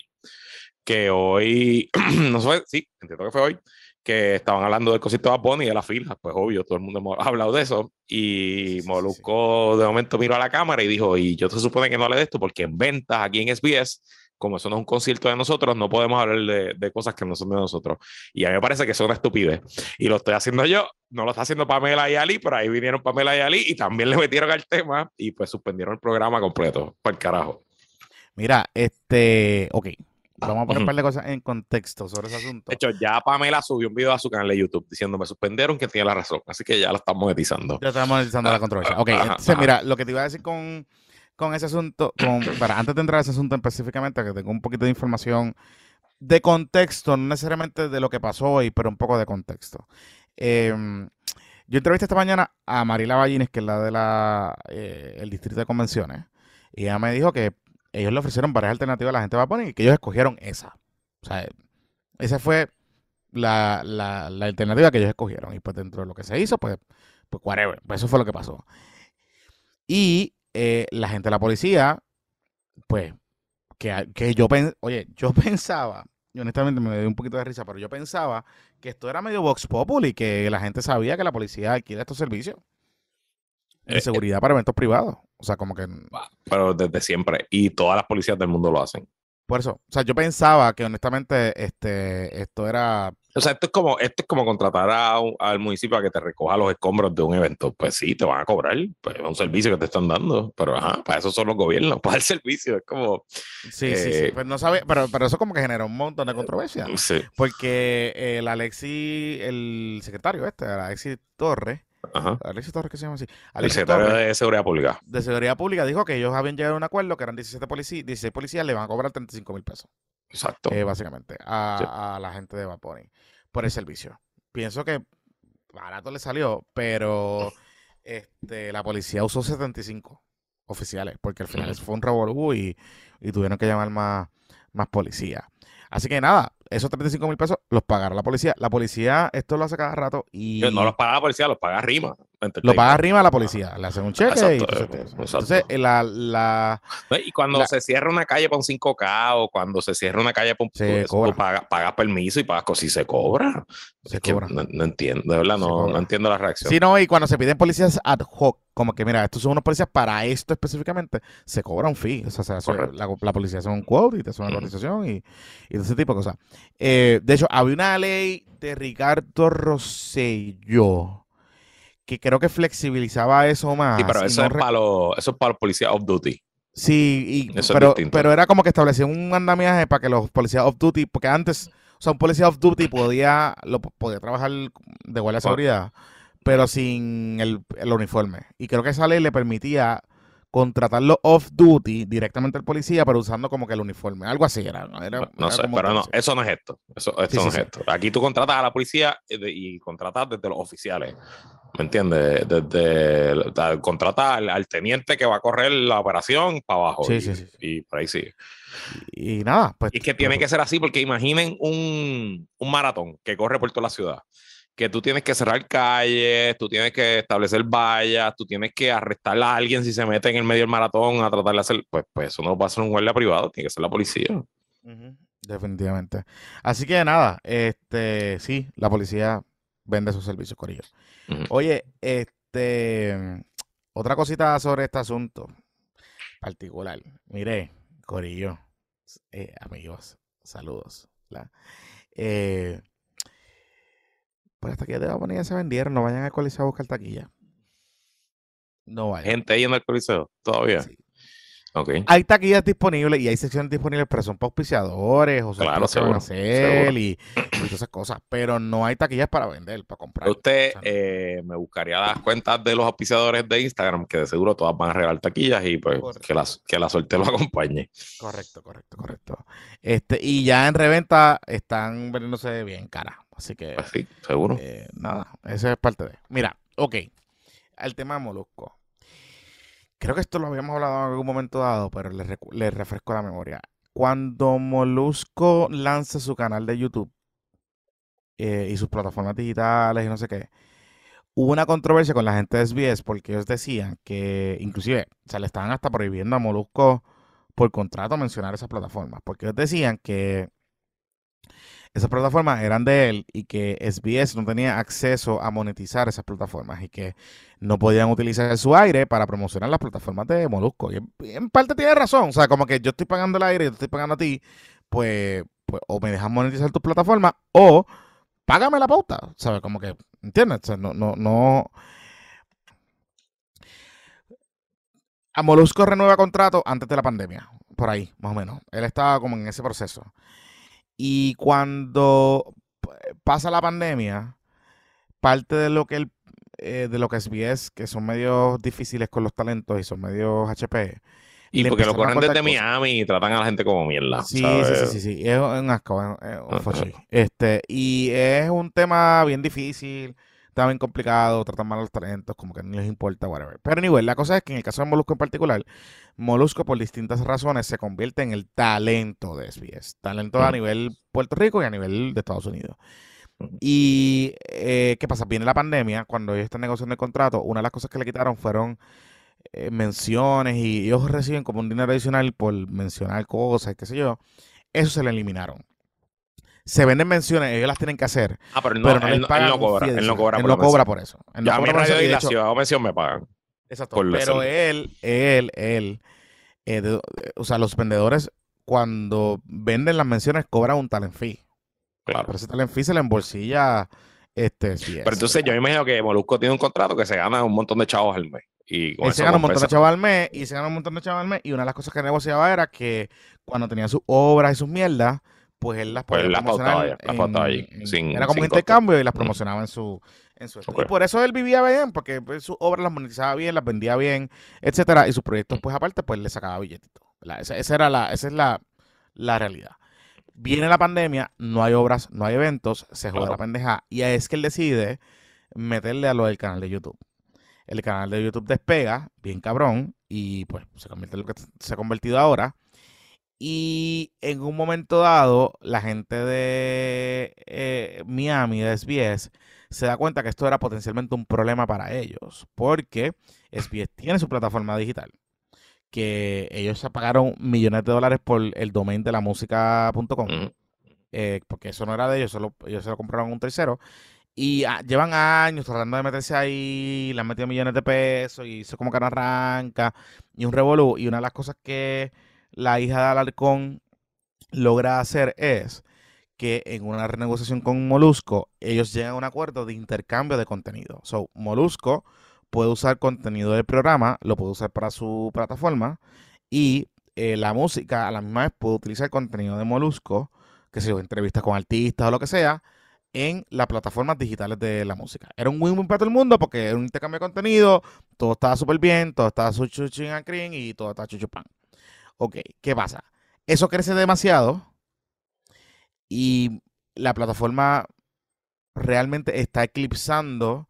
[SPEAKER 1] Que hoy, [CLEARS THROAT] no sé, sí, entiendo que fue hoy, que estaban hablando del cosito de Bad y de la fila. Pues obvio, todo el mundo hemos [LAUGHS] hablado de eso. Y Molusco de momento miró a la cámara y dijo: Y yo se supone que no hable de esto porque en ventas aquí en SBS. Como eso no es un concierto de nosotros, no podemos hablar de, de cosas que no son de nosotros. Y a mí me parece que una estupidez. Y lo estoy haciendo yo, no lo está haciendo Pamela y Ali, pero ahí vinieron Pamela y Ali y también le metieron al tema y pues suspendieron el programa completo. Para el carajo.
[SPEAKER 2] Mira, este, ok, vamos a poner un par de cosas en contexto sobre ese asunto.
[SPEAKER 1] De hecho, ya Pamela subió un video a su canal de YouTube diciendo me suspendieron que tiene la razón. Así que ya la están monetizando.
[SPEAKER 2] Ya estamos analizando
[SPEAKER 1] Ah,
[SPEAKER 2] la controversia. Ok,
[SPEAKER 1] ajá,
[SPEAKER 2] entonces
[SPEAKER 1] ajá.
[SPEAKER 2] mira, lo que te iba a decir con, con ese asunto, con, [CLEARS THROAT] para antes de entrar a ese asunto específicamente, que tengo un poquito de información de contexto, no necesariamente de lo que pasó hoy, pero un poco de contexto. Em, yo entrevisté esta mañana a Marila Ballines, que es la de la eh, el distrito de convenciones, y ella me dijo que ellos le ofrecieron varias alternativas a la gente de Bad y que ellos escogieron esa. O sea, esa fue la, la, alternativa que ellos escogieron. Y pues dentro de lo que se hizo, pues, pues whatever. Pues eso fue lo que pasó. Y eh, la gente de la policía, pues, que, que yo pensaba, oye, yo [LAUGHS] pensaba, y honestamente me dio un poquito de risa, pero yo pensaba que esto era medio Vox Populi, que la gente sabía que la policía adquiere estos servicios de
[SPEAKER 1] Eh,
[SPEAKER 2] seguridad para eventos privados. O sea, como que
[SPEAKER 1] Pero desde siempre. Y todas las policías del mundo lo hacen.
[SPEAKER 2] por eso. O sea, yo pensaba que honestamente este, esto era
[SPEAKER 1] O sea, esto es como, esto es como contratar a un- al municipio a que te recoja los escombros de un evento. Pues sí, te van a cobrar. Pues es un servicio que te están dando. Pero ajá, para eso son los gobiernos, [LAUGHS] para el servicio. Es como.
[SPEAKER 2] Sí, sí, sí.
[SPEAKER 1] Eh,
[SPEAKER 2] Pero, no sabe, pero, pero eso como que generó un montón de controversia.
[SPEAKER 1] Sí.
[SPEAKER 2] Porque el Alexi, el secretario este, el Alexi Torres,
[SPEAKER 1] Ajá.
[SPEAKER 2] Alexi Torres, ¿qué se llama así?
[SPEAKER 1] El
[SPEAKER 2] Alexi
[SPEAKER 1] secretario
[SPEAKER 2] Torres,
[SPEAKER 1] de Seguridad Pública.
[SPEAKER 2] de Seguridad Pública dijo que ellos habían llegado a un acuerdo que eran 17 policías, 16 policías, le van a cobrar 35 mil pesos,
[SPEAKER 1] Exacto.
[SPEAKER 2] eh, básicamente, a,
[SPEAKER 1] Sí.
[SPEAKER 2] a la gente de Vaponi por el servicio. Pienso que barato le salió, pero este, la policía usó 75 oficiales, porque al final eso fue un revolú y, y tuvieron que llamar más, más policía. Así que nada, esos 35 mil pesos los pagará la policía. La policía esto lo hace cada rato y
[SPEAKER 1] No los paga la policía, los paga Rima.
[SPEAKER 2] Lo paga arriba la policía. Le hacen un cheque y entonces,
[SPEAKER 1] exacto.
[SPEAKER 2] entonces, eh, la, la.
[SPEAKER 1] Y cuando
[SPEAKER 2] La-
[SPEAKER 1] se cierra una calle para un 5K o cuando se cierra una calle para un
[SPEAKER 2] Se
[SPEAKER 1] tú-
[SPEAKER 2] cobra.
[SPEAKER 1] tú pagas, pagas permiso y pagas cosas y se cobra.
[SPEAKER 2] Se
[SPEAKER 1] Es
[SPEAKER 2] cobra.
[SPEAKER 1] no, no entiendo, de verdad, no, entiendo la reacción.
[SPEAKER 2] Sí, no, y cuando se piden policías ad hoc, como que mira, estos son unos policías para esto específicamente, se cobra un fee. O sea, se la, la policía hace un quote y te hace una cotización y, y ese tipo de cosas. Eh, de hecho, había una ley de Ricardo Rosselló que creo que flexibilizaba eso más.
[SPEAKER 1] Sí, pero eso,
[SPEAKER 2] no
[SPEAKER 1] es para los, eso es para los policías off duty.
[SPEAKER 2] Sí, y-
[SPEAKER 1] Eso
[SPEAKER 2] pero, pero era como que establecían un andamiaje para que los policías off duty, porque antes, o sea, un policía off duty podía, lo, podía trabajar de guardia de seguridad, pero sin el, el uniforme. Y creo que esa ley le permitía contratarlo off duty directamente al policía, pero usando como que el uniforme. Algo así era. ¿no? Era-
[SPEAKER 1] No
[SPEAKER 2] era
[SPEAKER 1] sé, pero no, eso no es esto. Eso,
[SPEAKER 2] Sí,
[SPEAKER 1] no
[SPEAKER 2] sí,
[SPEAKER 1] es
[SPEAKER 2] sí.
[SPEAKER 1] esto. Aquí tú contratas a la policía y de- y contratas desde los oficiales. ¿Me entiendes? Desde la- contratas al, al teniente que va a correr la operación para abajo.
[SPEAKER 2] Sí,
[SPEAKER 1] y,
[SPEAKER 2] sí, sí.
[SPEAKER 1] y por ahí sí.
[SPEAKER 2] Y, y nada, pues.
[SPEAKER 1] Y es que tiene que ser así porque imaginen un, un maratón que corre por toda la ciudad. Que tú tienes que cerrar calles, tú tienes que establecer vallas, tú tienes que arrestar a alguien si se mete en el medio del maratón a tratar de hacer. Pues, pues eso no va a ser un guardia privado, tiene que ser la policía.
[SPEAKER 2] Definitivamente. Así que nada, este, sí, la policía vende sus servicios, Corillo. Oye, este, otra cosita sobre este asunto particular. Mire, Corillo, eh, amigos, saludos. Eh, pues hasta que de Baboni ya se vendieron, no vayan al coliseo a buscar taquilla. No vayan.
[SPEAKER 1] Gente yendo al coliseo, todavía.
[SPEAKER 2] Sí.
[SPEAKER 1] Okay.
[SPEAKER 2] Hay taquillas disponibles y hay secciones disponibles, pero son para auspiciadores o son
[SPEAKER 1] Claro,
[SPEAKER 2] hacer y, y todas esas cosas. Pero no hay taquillas para vender, para comprar.
[SPEAKER 1] Usted
[SPEAKER 2] O sea,
[SPEAKER 1] eh, me buscaría las cuentas de los auspiciadores de Instagram, que de seguro todas van a regalar taquillas y pues
[SPEAKER 2] Correcto.
[SPEAKER 1] que la, que la suerte lo acompañe.
[SPEAKER 2] Correcto, correcto, correcto. Este, y ya en reventa están vendiéndose bien cara. Así que,
[SPEAKER 1] Pues sí, seguro.
[SPEAKER 2] eh, nada, esa es parte de. Mira, ok. El tema de Molusco. Creo que esto lo habíamos hablado en algún momento dado, pero le, recu- le refresco la memoria. Cuando Molusco lanza su canal de YouTube eh, y sus plataformas digitales y no sé qué, hubo una controversia con la gente de SBS porque ellos decían que, inclusive, se le estaban hasta prohibiendo a Molusco por contrato mencionar esas plataformas, porque ellos decían que esas plataformas eran de él y que SBS no tenía acceso a monetizar esas plataformas y que no podían utilizar su aire para promocionar las plataformas de Molusco. Y en, parte tiene razón, o sea, como que yo estoy pagando el aire y yo estoy pagando a ti, pues, pues o me dejas monetizar tus plataformas o págame la pauta, ¿sabes? Como que, ¿entiendes? O sea, no, no, no. A Molusco renueva contrato antes de la pandemia, por ahí, más o menos. Él estaba como en ese proceso. Y cuando pasa la pandemia, parte de lo que él, eh, de lo que es SBS, que son medios difíciles con los talentos y son medios HP.
[SPEAKER 1] Y porque lo corren desde
[SPEAKER 2] cosas.
[SPEAKER 1] Miami y tratan a la gente como mierda.
[SPEAKER 2] Sí,
[SPEAKER 1] ¿sabes?
[SPEAKER 2] sí, sí, sí, sí. Es un asco, es, un
[SPEAKER 1] Ajá.
[SPEAKER 2] fochi. Este, y es un tema bien difícil, está bien complicado, tratan mal a los talentos, como que no les importa, whatever. Pero anyway, la cosa es que en el caso de Molusco en particular, Molusco por distintas razones se convierte en el talento de SBS. Talento a
[SPEAKER 1] Ujú.
[SPEAKER 2] nivel Puerto Rico y a nivel de Estados Unidos. Y, eh, ¿qué pasa? Viene la pandemia, cuando ellos están negociando el contrato, una de las cosas que le quitaron fueron eh, menciones y ellos reciben como un dinero adicional por mencionar cosas, qué sé yo. Eso se le eliminaron. Se venden menciones, ellos las tienen que hacer,
[SPEAKER 1] Ah, pero él no,
[SPEAKER 2] pero no
[SPEAKER 1] él
[SPEAKER 2] les
[SPEAKER 1] no- él
[SPEAKER 2] pagan
[SPEAKER 1] no cobra. Él no cobra
[SPEAKER 2] Él
[SPEAKER 1] por
[SPEAKER 2] no cobra por eso. Él no
[SPEAKER 1] Ya a mi
[SPEAKER 2] cobra por eso
[SPEAKER 1] radio
[SPEAKER 2] y de
[SPEAKER 1] la
[SPEAKER 2] hecho-
[SPEAKER 1] ciudad o mención me pagan.
[SPEAKER 2] Exacto. Pero él, él, él, eh, de- o sea, los vendedores cuando venden las menciones cobran un talent fee.
[SPEAKER 1] Claro.
[SPEAKER 2] Pero ese talent fee se le embolsilla este.
[SPEAKER 1] Pero entonces yo me imagino que Molusco tiene un contrato que se gana un montón de chavos al mes. Y con
[SPEAKER 2] Él se
[SPEAKER 1] eso
[SPEAKER 2] gana un montón de chavos al mes y se gana un montón de chavos al mes. Y una de las cosas que negociaba era que cuando tenía sus obras y sus mierdas, pues él las
[SPEAKER 1] Pues
[SPEAKER 2] podía
[SPEAKER 1] las
[SPEAKER 2] promocionar
[SPEAKER 1] las
[SPEAKER 2] en-
[SPEAKER 1] sin-
[SPEAKER 2] era como
[SPEAKER 1] sin
[SPEAKER 2] un
[SPEAKER 1] costo.
[SPEAKER 2] intercambio y las
[SPEAKER 1] Mm.
[SPEAKER 2] promocionaba en su en su. Y por eso él vivía bien, porque pues, sus obras las monetizaba bien, las vendía bien, etcétera, y sus proyectos pues aparte pues le sacaba billetito. Esa, esa era la esa es la, la realidad. Viene la pandemia, no hay obras, no hay eventos, se joda
[SPEAKER 1] Claro.
[SPEAKER 2] la pendeja y es que él decide meterle a lo del canal de YouTube. El canal de YouTube despega, bien cabrón, y pues se convierte en lo que se ha convertido ahora. Y en un momento dado, la gente de eh, Miami, de SBS, se da cuenta que esto era potencialmente un problema para ellos, porque SBS tiene su plataforma digital, que ellos se pagaron millones de dólares por el domain de la música.com, eh, porque eso no era de ellos, solo, ellos se lo compraron a un tercero. Y ah, llevan años tratando de meterse ahí, le han metido millones de pesos y eso como que no arranca y un revolú. Y una de las cosas que la hija de Alarcón logra hacer es que en una renegociación con Molusco, ellos llegan a un acuerdo de intercambio de contenido. So, Molusco puede usar contenido del programa, lo puede usar para su plataforma y eh, la música a la misma vez puede utilizar contenido de Molusco, que sea entrevistas con artistas o lo que sea, en las plataformas digitales de la música. Era un win-win para todo el mundo porque era un intercambio de contenido, todo estaba súper bien, todo estaba su chuchín y todo estaba chuchupan. Ok, ¿qué pasa? Eso crece demasiado y la plataforma realmente está eclipsando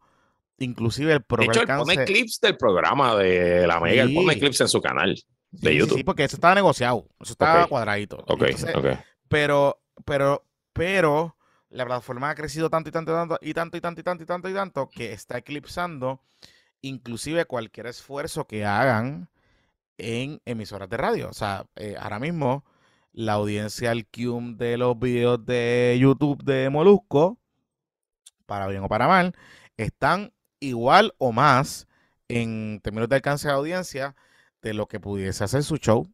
[SPEAKER 2] inclusive el
[SPEAKER 1] De
[SPEAKER 2] propio
[SPEAKER 1] hecho, él
[SPEAKER 2] alcance.
[SPEAKER 1] pone clips del programa de la Mega, él pone clips en su canal de
[SPEAKER 2] sí,
[SPEAKER 1] YouTube.
[SPEAKER 2] Sí, porque eso estaba negociado, eso estaba cuadradito.
[SPEAKER 1] Ok,
[SPEAKER 2] Entonces,
[SPEAKER 1] ok.
[SPEAKER 2] pero, pero, pero la plataforma ha crecido tanto y tanto y tanto y tanto y tanto y tanto y tanto y tanto que está eclipsando inclusive cualquier esfuerzo que hagan en emisoras de radio. O sea, eh, ahora mismo la audiencia al cum de los videos de YouTube de Molusco, para bien o para mal, están igual o más en términos de alcance de audiencia de lo que pudiese hacer su show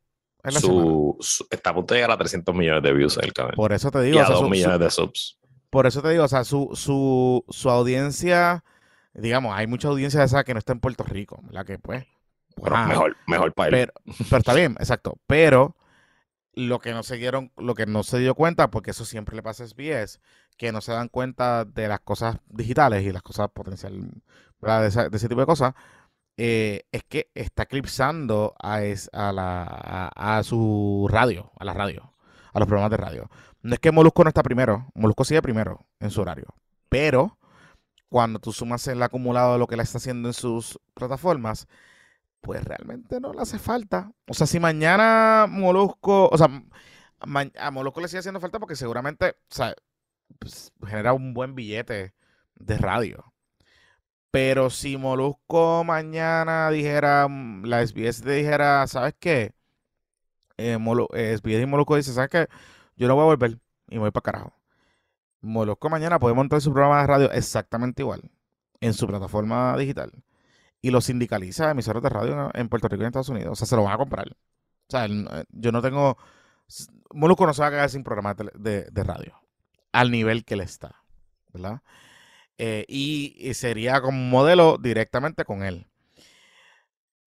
[SPEAKER 2] en la semana.
[SPEAKER 1] Su, su- está a punto de llegar a 300 millones de views el canal.
[SPEAKER 2] Por eso te
[SPEAKER 1] y
[SPEAKER 2] digo,
[SPEAKER 1] a
[SPEAKER 2] o sea,
[SPEAKER 1] 2
[SPEAKER 2] su- su-
[SPEAKER 1] millones de subs.
[SPEAKER 2] por eso te digo, o sea, su, su, su audiencia, digamos, hay mucha audiencia de esa que no está en Puerto Rico, ¿verdad? Que pues,
[SPEAKER 1] pero mejor, mejor para él.
[SPEAKER 2] Pero, pero está bien, exacto. Pero lo que no se dieron, lo que no se dio cuenta, porque eso siempre le pasa a SBS, que no se dan cuenta de las cosas digitales y las cosas potenciales, De, ese tipo de cosas, eh, es que está eclipsando a, a, la, a, su radio, a la radio, a los programas de radio. No es que Molusco no está primero, Molusco sigue primero en su horario, pero cuando tú sumas el acumulado de lo que él está haciendo en sus plataformas, pues realmente no le hace falta. O sea, si mañana Molusco, o sea, a Molusco le sigue haciendo falta porque seguramente, o sea, pues, genera un buen billete de radio. Pero si Molusco mañana dijera, mm, la SBS dijera, ¿sabes qué? Eh, SBS y Molusco dice, ¿sabes qué? Yo no voy a volver y me voy para carajo. Molusco mañana puede montar su programa de radio exactamente igual en su plataforma digital y lo sindicaliza a emisoras de radio en Puerto Rico y en Estados Unidos. O sea, se lo van a comprar. O sea, eh, yo no tengo. Molusco no se va a quedar sin programa de, radio al nivel que él está, ¿verdad? Eh, y, sería como modelo directamente con él.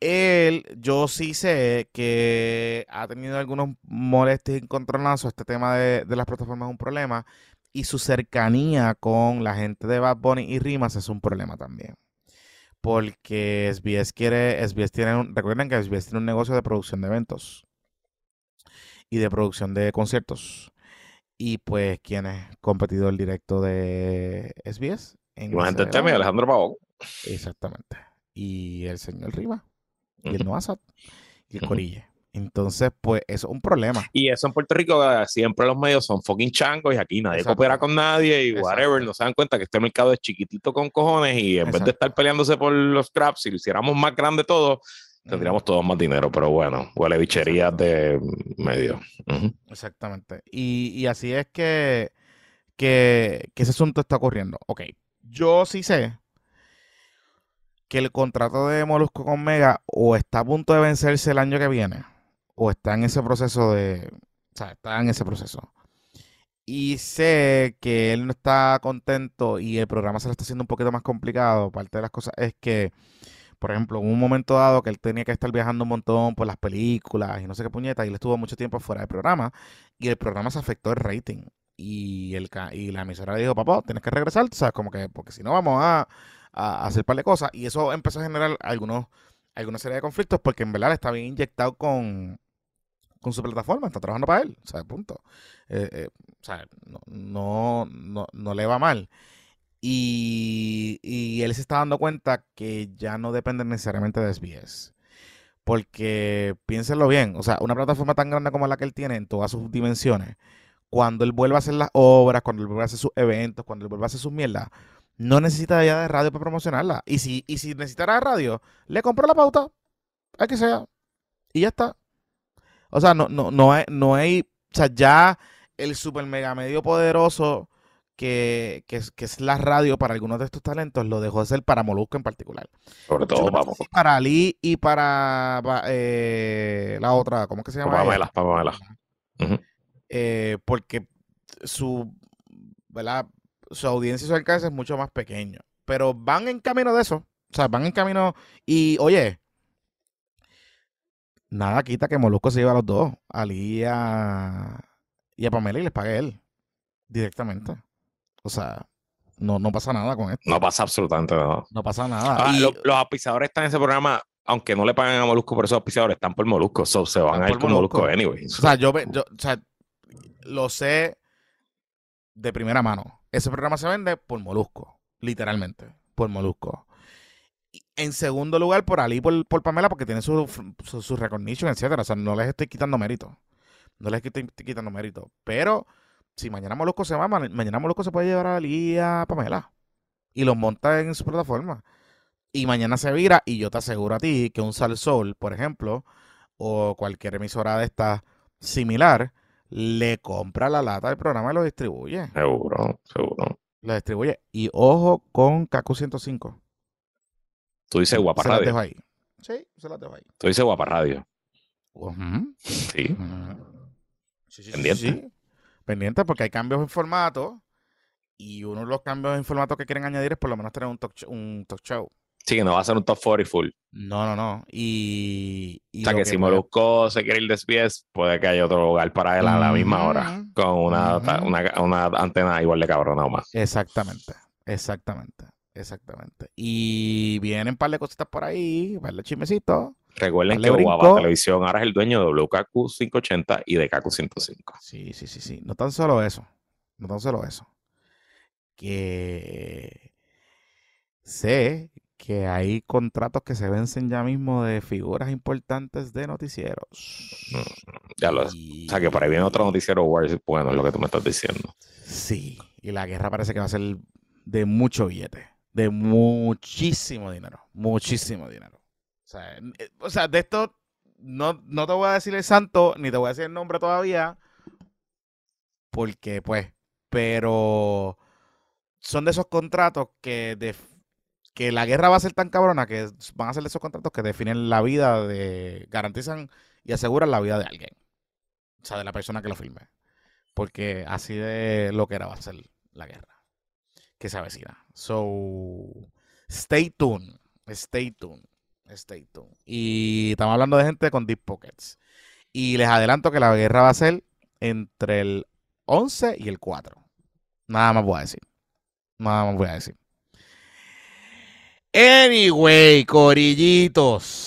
[SPEAKER 2] Él, yo sí sé que ha tenido algunos molestias y encontronazos. Este tema de las plataformas es un problema. Y su cercanía con la gente de Bad Bunny y Rimas es un problema también porque SBS quiere, SBS tiene, un, recuerden que SBS tiene un negocio de producción de eventos y de producción de conciertos. Y pues, ¿quién es competidor directo de SBS?
[SPEAKER 1] En Alejandro Pavón.
[SPEAKER 2] Exactamente. Y el señor Rima. Y el Noasat. Y el Corille. Entonces, pues eso es un problema.
[SPEAKER 1] Y eso en Puerto Rico eh, siempre los medios son fucking changos y aquí nadie coopera con nadie y whatever. No se dan cuenta que este mercado es chiquitito con cojones y en vez de estar peleándose por los scraps, si lo hiciéramos más grande todo, tendríamos todos más dinero. Pero bueno, huele bicherías de medio.
[SPEAKER 2] Exactamente. Y, así es que, que, que ese asunto está ocurriendo. Ok, yo sí sé que el contrato de Molusco con Mega o está a punto de vencerse el año que viene o está en ese proceso de, o sea, está en ese proceso. Y sé que él no está contento y el programa se le está haciendo un poquito más complicado. Parte de las cosas es que, por ejemplo, en un momento dado que él tenía que estar viajando un montón por las películas y no sé qué puñeta, y él estuvo mucho tiempo fuera del programa y el programa se afectó el rating. Y, el, y la emisora le dijo, papá, tienes que regresar, o sea, como que, porque si no vamos a, a hacer par de cosas. Y eso empezó a generar algunos, alguna serie de conflictos porque en verdad está bien inyectado con, con su plataforma, está trabajando para él, o sea, punto. Eh, eh, o sea, no, no, no, le va mal. Y, y, él se está dando cuenta que ya no depende necesariamente de SBS. Porque piénsenlo bien, o sea, una plataforma tan grande como la que él tiene en todas sus dimensiones, cuando él vuelva a hacer las obras, cuando él vuelva a hacer sus eventos, cuando él vuelva a hacer sus mierdas, no necesita ya de radio para promocionarla. Y si, y si necesitara radio, le compro la pauta, hay que sea. Y ya está. O sea, no, no, no, hay, no hay, o sea, ya el super mega medio poderoso que, que, es la radio para algunos de estos talentos lo dejó de ser para Molusco en particular.
[SPEAKER 1] Sobre todo, vamos.
[SPEAKER 2] Para Ali y para eh, la otra, ¿cómo que se llama?
[SPEAKER 1] Pamela, Pamela.
[SPEAKER 2] eh, porque su, ¿verdad? Su audiencia y su alcance es mucho más pequeño. Pero van en camino de eso. O sea, van en camino. Y oye, nada quita que Molusco se lleva a los dos, a y a, y a Pamela y les pague él directamente. O sea, no, no pasa nada con esto.
[SPEAKER 1] No pasa absolutamente nada.
[SPEAKER 2] No pasa nada.
[SPEAKER 1] Ah, los auspiciadores están en ese programa, aunque no le paguen a Molusco por esos auspiciadores, están por Molusco. se van a ir con Molusco. anyway.
[SPEAKER 2] O sea, yo, yo o sea, lo sé de primera mano. Ese programa se vende por Molusco, literalmente, por Molusco. En segundo lugar, por Ali, por, por Pamela, porque tiene su, su, recognition, etcétera. O sea, no les estoy quitando mérito. No les estoy quitando mérito. Pero si mañana Molusco se va, mañana Molusco se puede llevar a Ali y a Pamela. Y los monta en su plataforma. Y mañana se vira. Y yo te aseguro a ti que un Sal Sol, por ejemplo, o cualquier emisora de esta similar, le compra la lata del programa y lo distribuye.
[SPEAKER 1] Seguro, seguro.
[SPEAKER 2] Lo distribuye. Y ojo con Kaku 105.
[SPEAKER 1] Tú dices Guapa Radio.
[SPEAKER 2] Se dejo ahí. Sí, se las dejo ahí.
[SPEAKER 1] Tú dices Guapa Radio. Sí.
[SPEAKER 2] sí, sí. Pendiente. Pendiente porque hay cambios en formato. Y uno de los cambios en formato que quieren añadir es por lo menos tener un talk, un talk show.
[SPEAKER 1] Sí, que no va a ser un top 40 full.
[SPEAKER 2] No, no, no. Y, y
[SPEAKER 1] O sea que si Molusco se quiere ir de pies, puede que haya otro lugar para él a la misma hora, con una, una, una antena igual de cabrona o más.
[SPEAKER 2] Exactamente, exactamente, exactamente. Y vienen un par de cositas por ahí, un par de chismecitos.
[SPEAKER 1] Recuerden que
[SPEAKER 2] brinco.
[SPEAKER 1] Guava Televisión ahora es el dueño de WKQ 580 y de KQ 105.
[SPEAKER 2] Sí, sí, sí, sí. No tan solo eso. No tan solo eso. Que sé que hay contratos que se vencen ya mismo de figuras importantes de noticieros.
[SPEAKER 1] Ya lo O sea que por ahí viene otro noticiero bueno, es lo que tú me estás diciendo.
[SPEAKER 2] Sí, y la guerra parece que va a ser de mucho billete, de muchísimo dinero, muchísimo dinero. O sea, eh, o sea, de esto no, no te voy a decir el santo, ni te voy a decir el nombre todavía, porque pues, pero son de esos contratos que, def- que la guerra va a ser tan cabrona que van a ser esos contratos que definen la vida de, garantizan y aseguran la vida de alguien. O sea, de la persona que lo firme. Porque así de lo que era va a ser la guerra que se avecina. So, stay tuned. Stay tuned. Stay tuned. Y estamos hablando de gente con deep pockets. Y les adelanto que la guerra va a ser entre el 11 y el 4. Nada más voy a decir. Nada más voy a decir. Anyway, corillitos.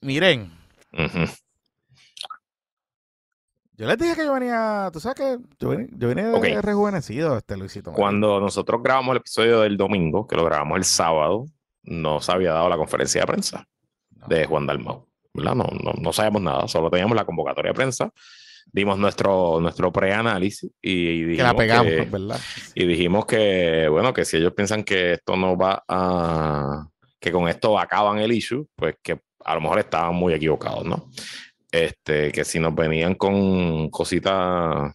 [SPEAKER 2] Miren,
[SPEAKER 1] Ujú.
[SPEAKER 2] yo les dije que yo venía, tú sabes que yo vine, yo vine de
[SPEAKER 1] Ok.
[SPEAKER 2] rejuvenecido, este Luisito.
[SPEAKER 1] Cuando nosotros grabamos el episodio del domingo, que lo grabamos el sábado, no se había dado la conferencia de prensa
[SPEAKER 2] No.
[SPEAKER 1] de Juan Dalmau. ¿verdad? No, no, no sabíamos nada, solo teníamos la convocatoria de prensa, dimos nuestro, nuestro preanálisis y, y
[SPEAKER 2] que la
[SPEAKER 1] dijimos
[SPEAKER 2] pegamos,
[SPEAKER 1] que-
[SPEAKER 2] ¿verdad?
[SPEAKER 1] y dijimos que, bueno, que si ellos piensan que esto no va a, que con esto acaban el issue, pues que a lo mejor estaban muy equivocados, ¿no? Este, que si nos venían con cositas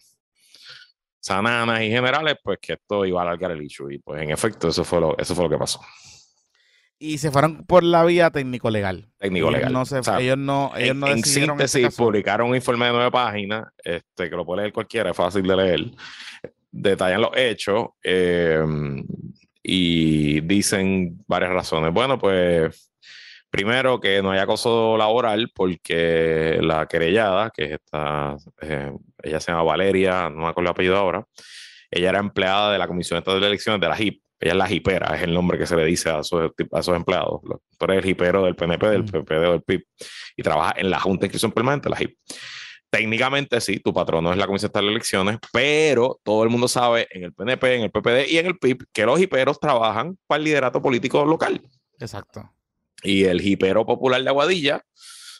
[SPEAKER 1] sananas y generales, pues que esto iba a alargar el issue. Y pues en efecto, eso fue lo, eso fue lo que pasó.
[SPEAKER 2] Y se fueron por la vía técnico-legal.
[SPEAKER 1] Técnico
[SPEAKER 2] Ellos
[SPEAKER 1] legal.
[SPEAKER 2] No se-
[SPEAKER 1] O sea,
[SPEAKER 2] ellos no, ellos
[SPEAKER 1] en,
[SPEAKER 2] no
[SPEAKER 1] en
[SPEAKER 2] decidieron este
[SPEAKER 1] síntesis, publicaron un informe de nueve páginas, este, que lo puede leer cualquiera, es fácil de leer. Detallan los hechos eh, y dicen varias razones. Bueno, pues primero que no hay acoso laboral porque la querellada, que es esta, eh, ella se llama Valeria, no me acuerdo el apellido ahora, ella era empleada de la Comisión Estatal de Elecciones de la HIP. Ella es la hipera, es el nombre que se le dice a esos empleados. Tú eres el hipero del PNP, del
[SPEAKER 2] Mm.
[SPEAKER 1] PPD o del PIB y trabaja en la Junta de Inscripción Permanente, la HIP. Técnicamente sí, tu patrono es la Comisión de Elecciones, pero todo el mundo sabe en el PNP, en el PPD y en el PIB que los hiperos trabajan para el liderato político local.
[SPEAKER 2] Exacto.
[SPEAKER 1] Y el hipero popular de Aguadilla,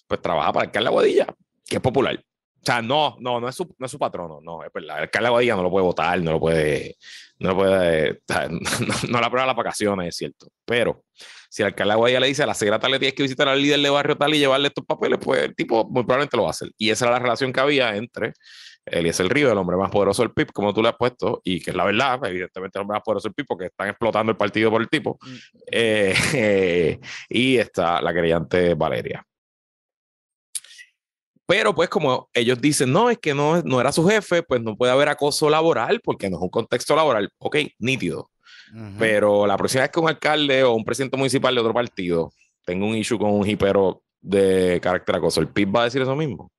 [SPEAKER 1] pues trabaja para el alcalde de Aguadilla, que es popular. O sea, no, no, no es su, no es su patrono, no, es verdad. El alcalde de Aguadilla no lo puede votar, no lo no lo puede, [LAUGHS] no, no le aprueba las vacaciones, es cierto. Pero si el alcalde de Aguadilla le dice a la secretaria le tienes que visitar al líder de barrio tal y llevarle estos papeles, pues el tipo muy probablemente lo va a hacer. Y esa era la relación que había entre Eliezer Río, el hombre más poderoso del PIB, como tú le has puesto, y que es la verdad, evidentemente el hombre más poderoso del PIB, porque están explotando el partido por el tipo.
[SPEAKER 2] Mm.
[SPEAKER 1] Eh, eh, [LAUGHS] y está la querellante Valeria. Pero pues como ellos dicen, no, es que no, no era su jefe, pues no puede haber acoso laboral porque no es un contexto laboral. Ok, nítido. Pero la próxima vez que un alcalde o un presidente municipal de otro partido tenga un issue con un hipero de carácter acoso, ¿el PIB va a decir eso mismo?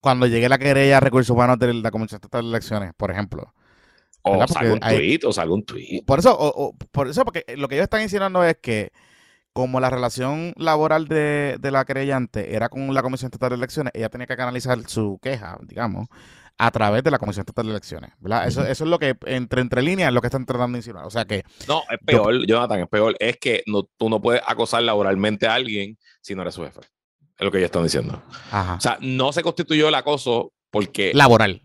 [SPEAKER 2] Cuando llegue la querella a recursos humanos de la Comisión de Elecciones, por ejemplo.
[SPEAKER 1] O salga un
[SPEAKER 2] hay-
[SPEAKER 1] tweet, o salga un tweet.
[SPEAKER 2] Por eso, o- o- por eso, porque lo que ellos están insinuando es que como la relación laboral de, de la querellante era con la Comisión Estatal de Elecciones, ella tenía que canalizar su queja, digamos, a través de la Comisión Estatal de Elecciones. ¿verdad? Eso, eso es lo que, entre, entre líneas, es lo que están tratando de insinuar. O sea que,
[SPEAKER 1] No, es peor, Jonathan, es peor. Es que no, tú no puedes acosar laboralmente a alguien si no eres su jefe. Es lo que ellos están diciendo.
[SPEAKER 2] ajá,
[SPEAKER 1] O sea, no se constituyó el acoso porque,
[SPEAKER 2] laboral.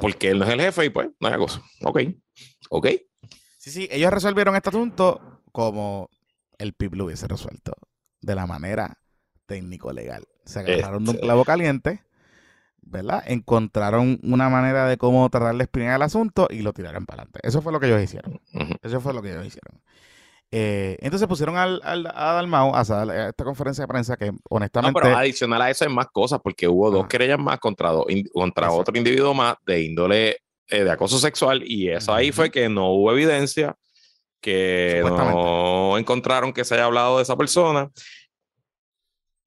[SPEAKER 1] porque él no es el jefe y pues no hay acoso. Ok, ok.
[SPEAKER 2] Sí, sí, ellos resolvieron este asunto como el PIB lo hubiese resuelto, de la manera técnico-legal. Se agarraron de un clavo caliente, ¿verdad? Encontraron una manera de cómo tratar de espinar el asunto y lo tiraron para adelante. Eso fue lo que ellos hicieron.
[SPEAKER 1] Ujú.
[SPEAKER 2] Eso fue lo que ellos hicieron. Eh, entonces pusieron al, al- a Dalmau a hacer esta conferencia de prensa que
[SPEAKER 1] No,
[SPEAKER 2] honestamente...
[SPEAKER 1] pero adicional a eso hay más cosas porque hubo dos querellas más contra, in- contra
[SPEAKER 2] Exacto.
[SPEAKER 1] otro individuo más de índole eh, de acoso sexual y eso ahí fue que no hubo evidencia que no encontraron que se haya hablado de esa persona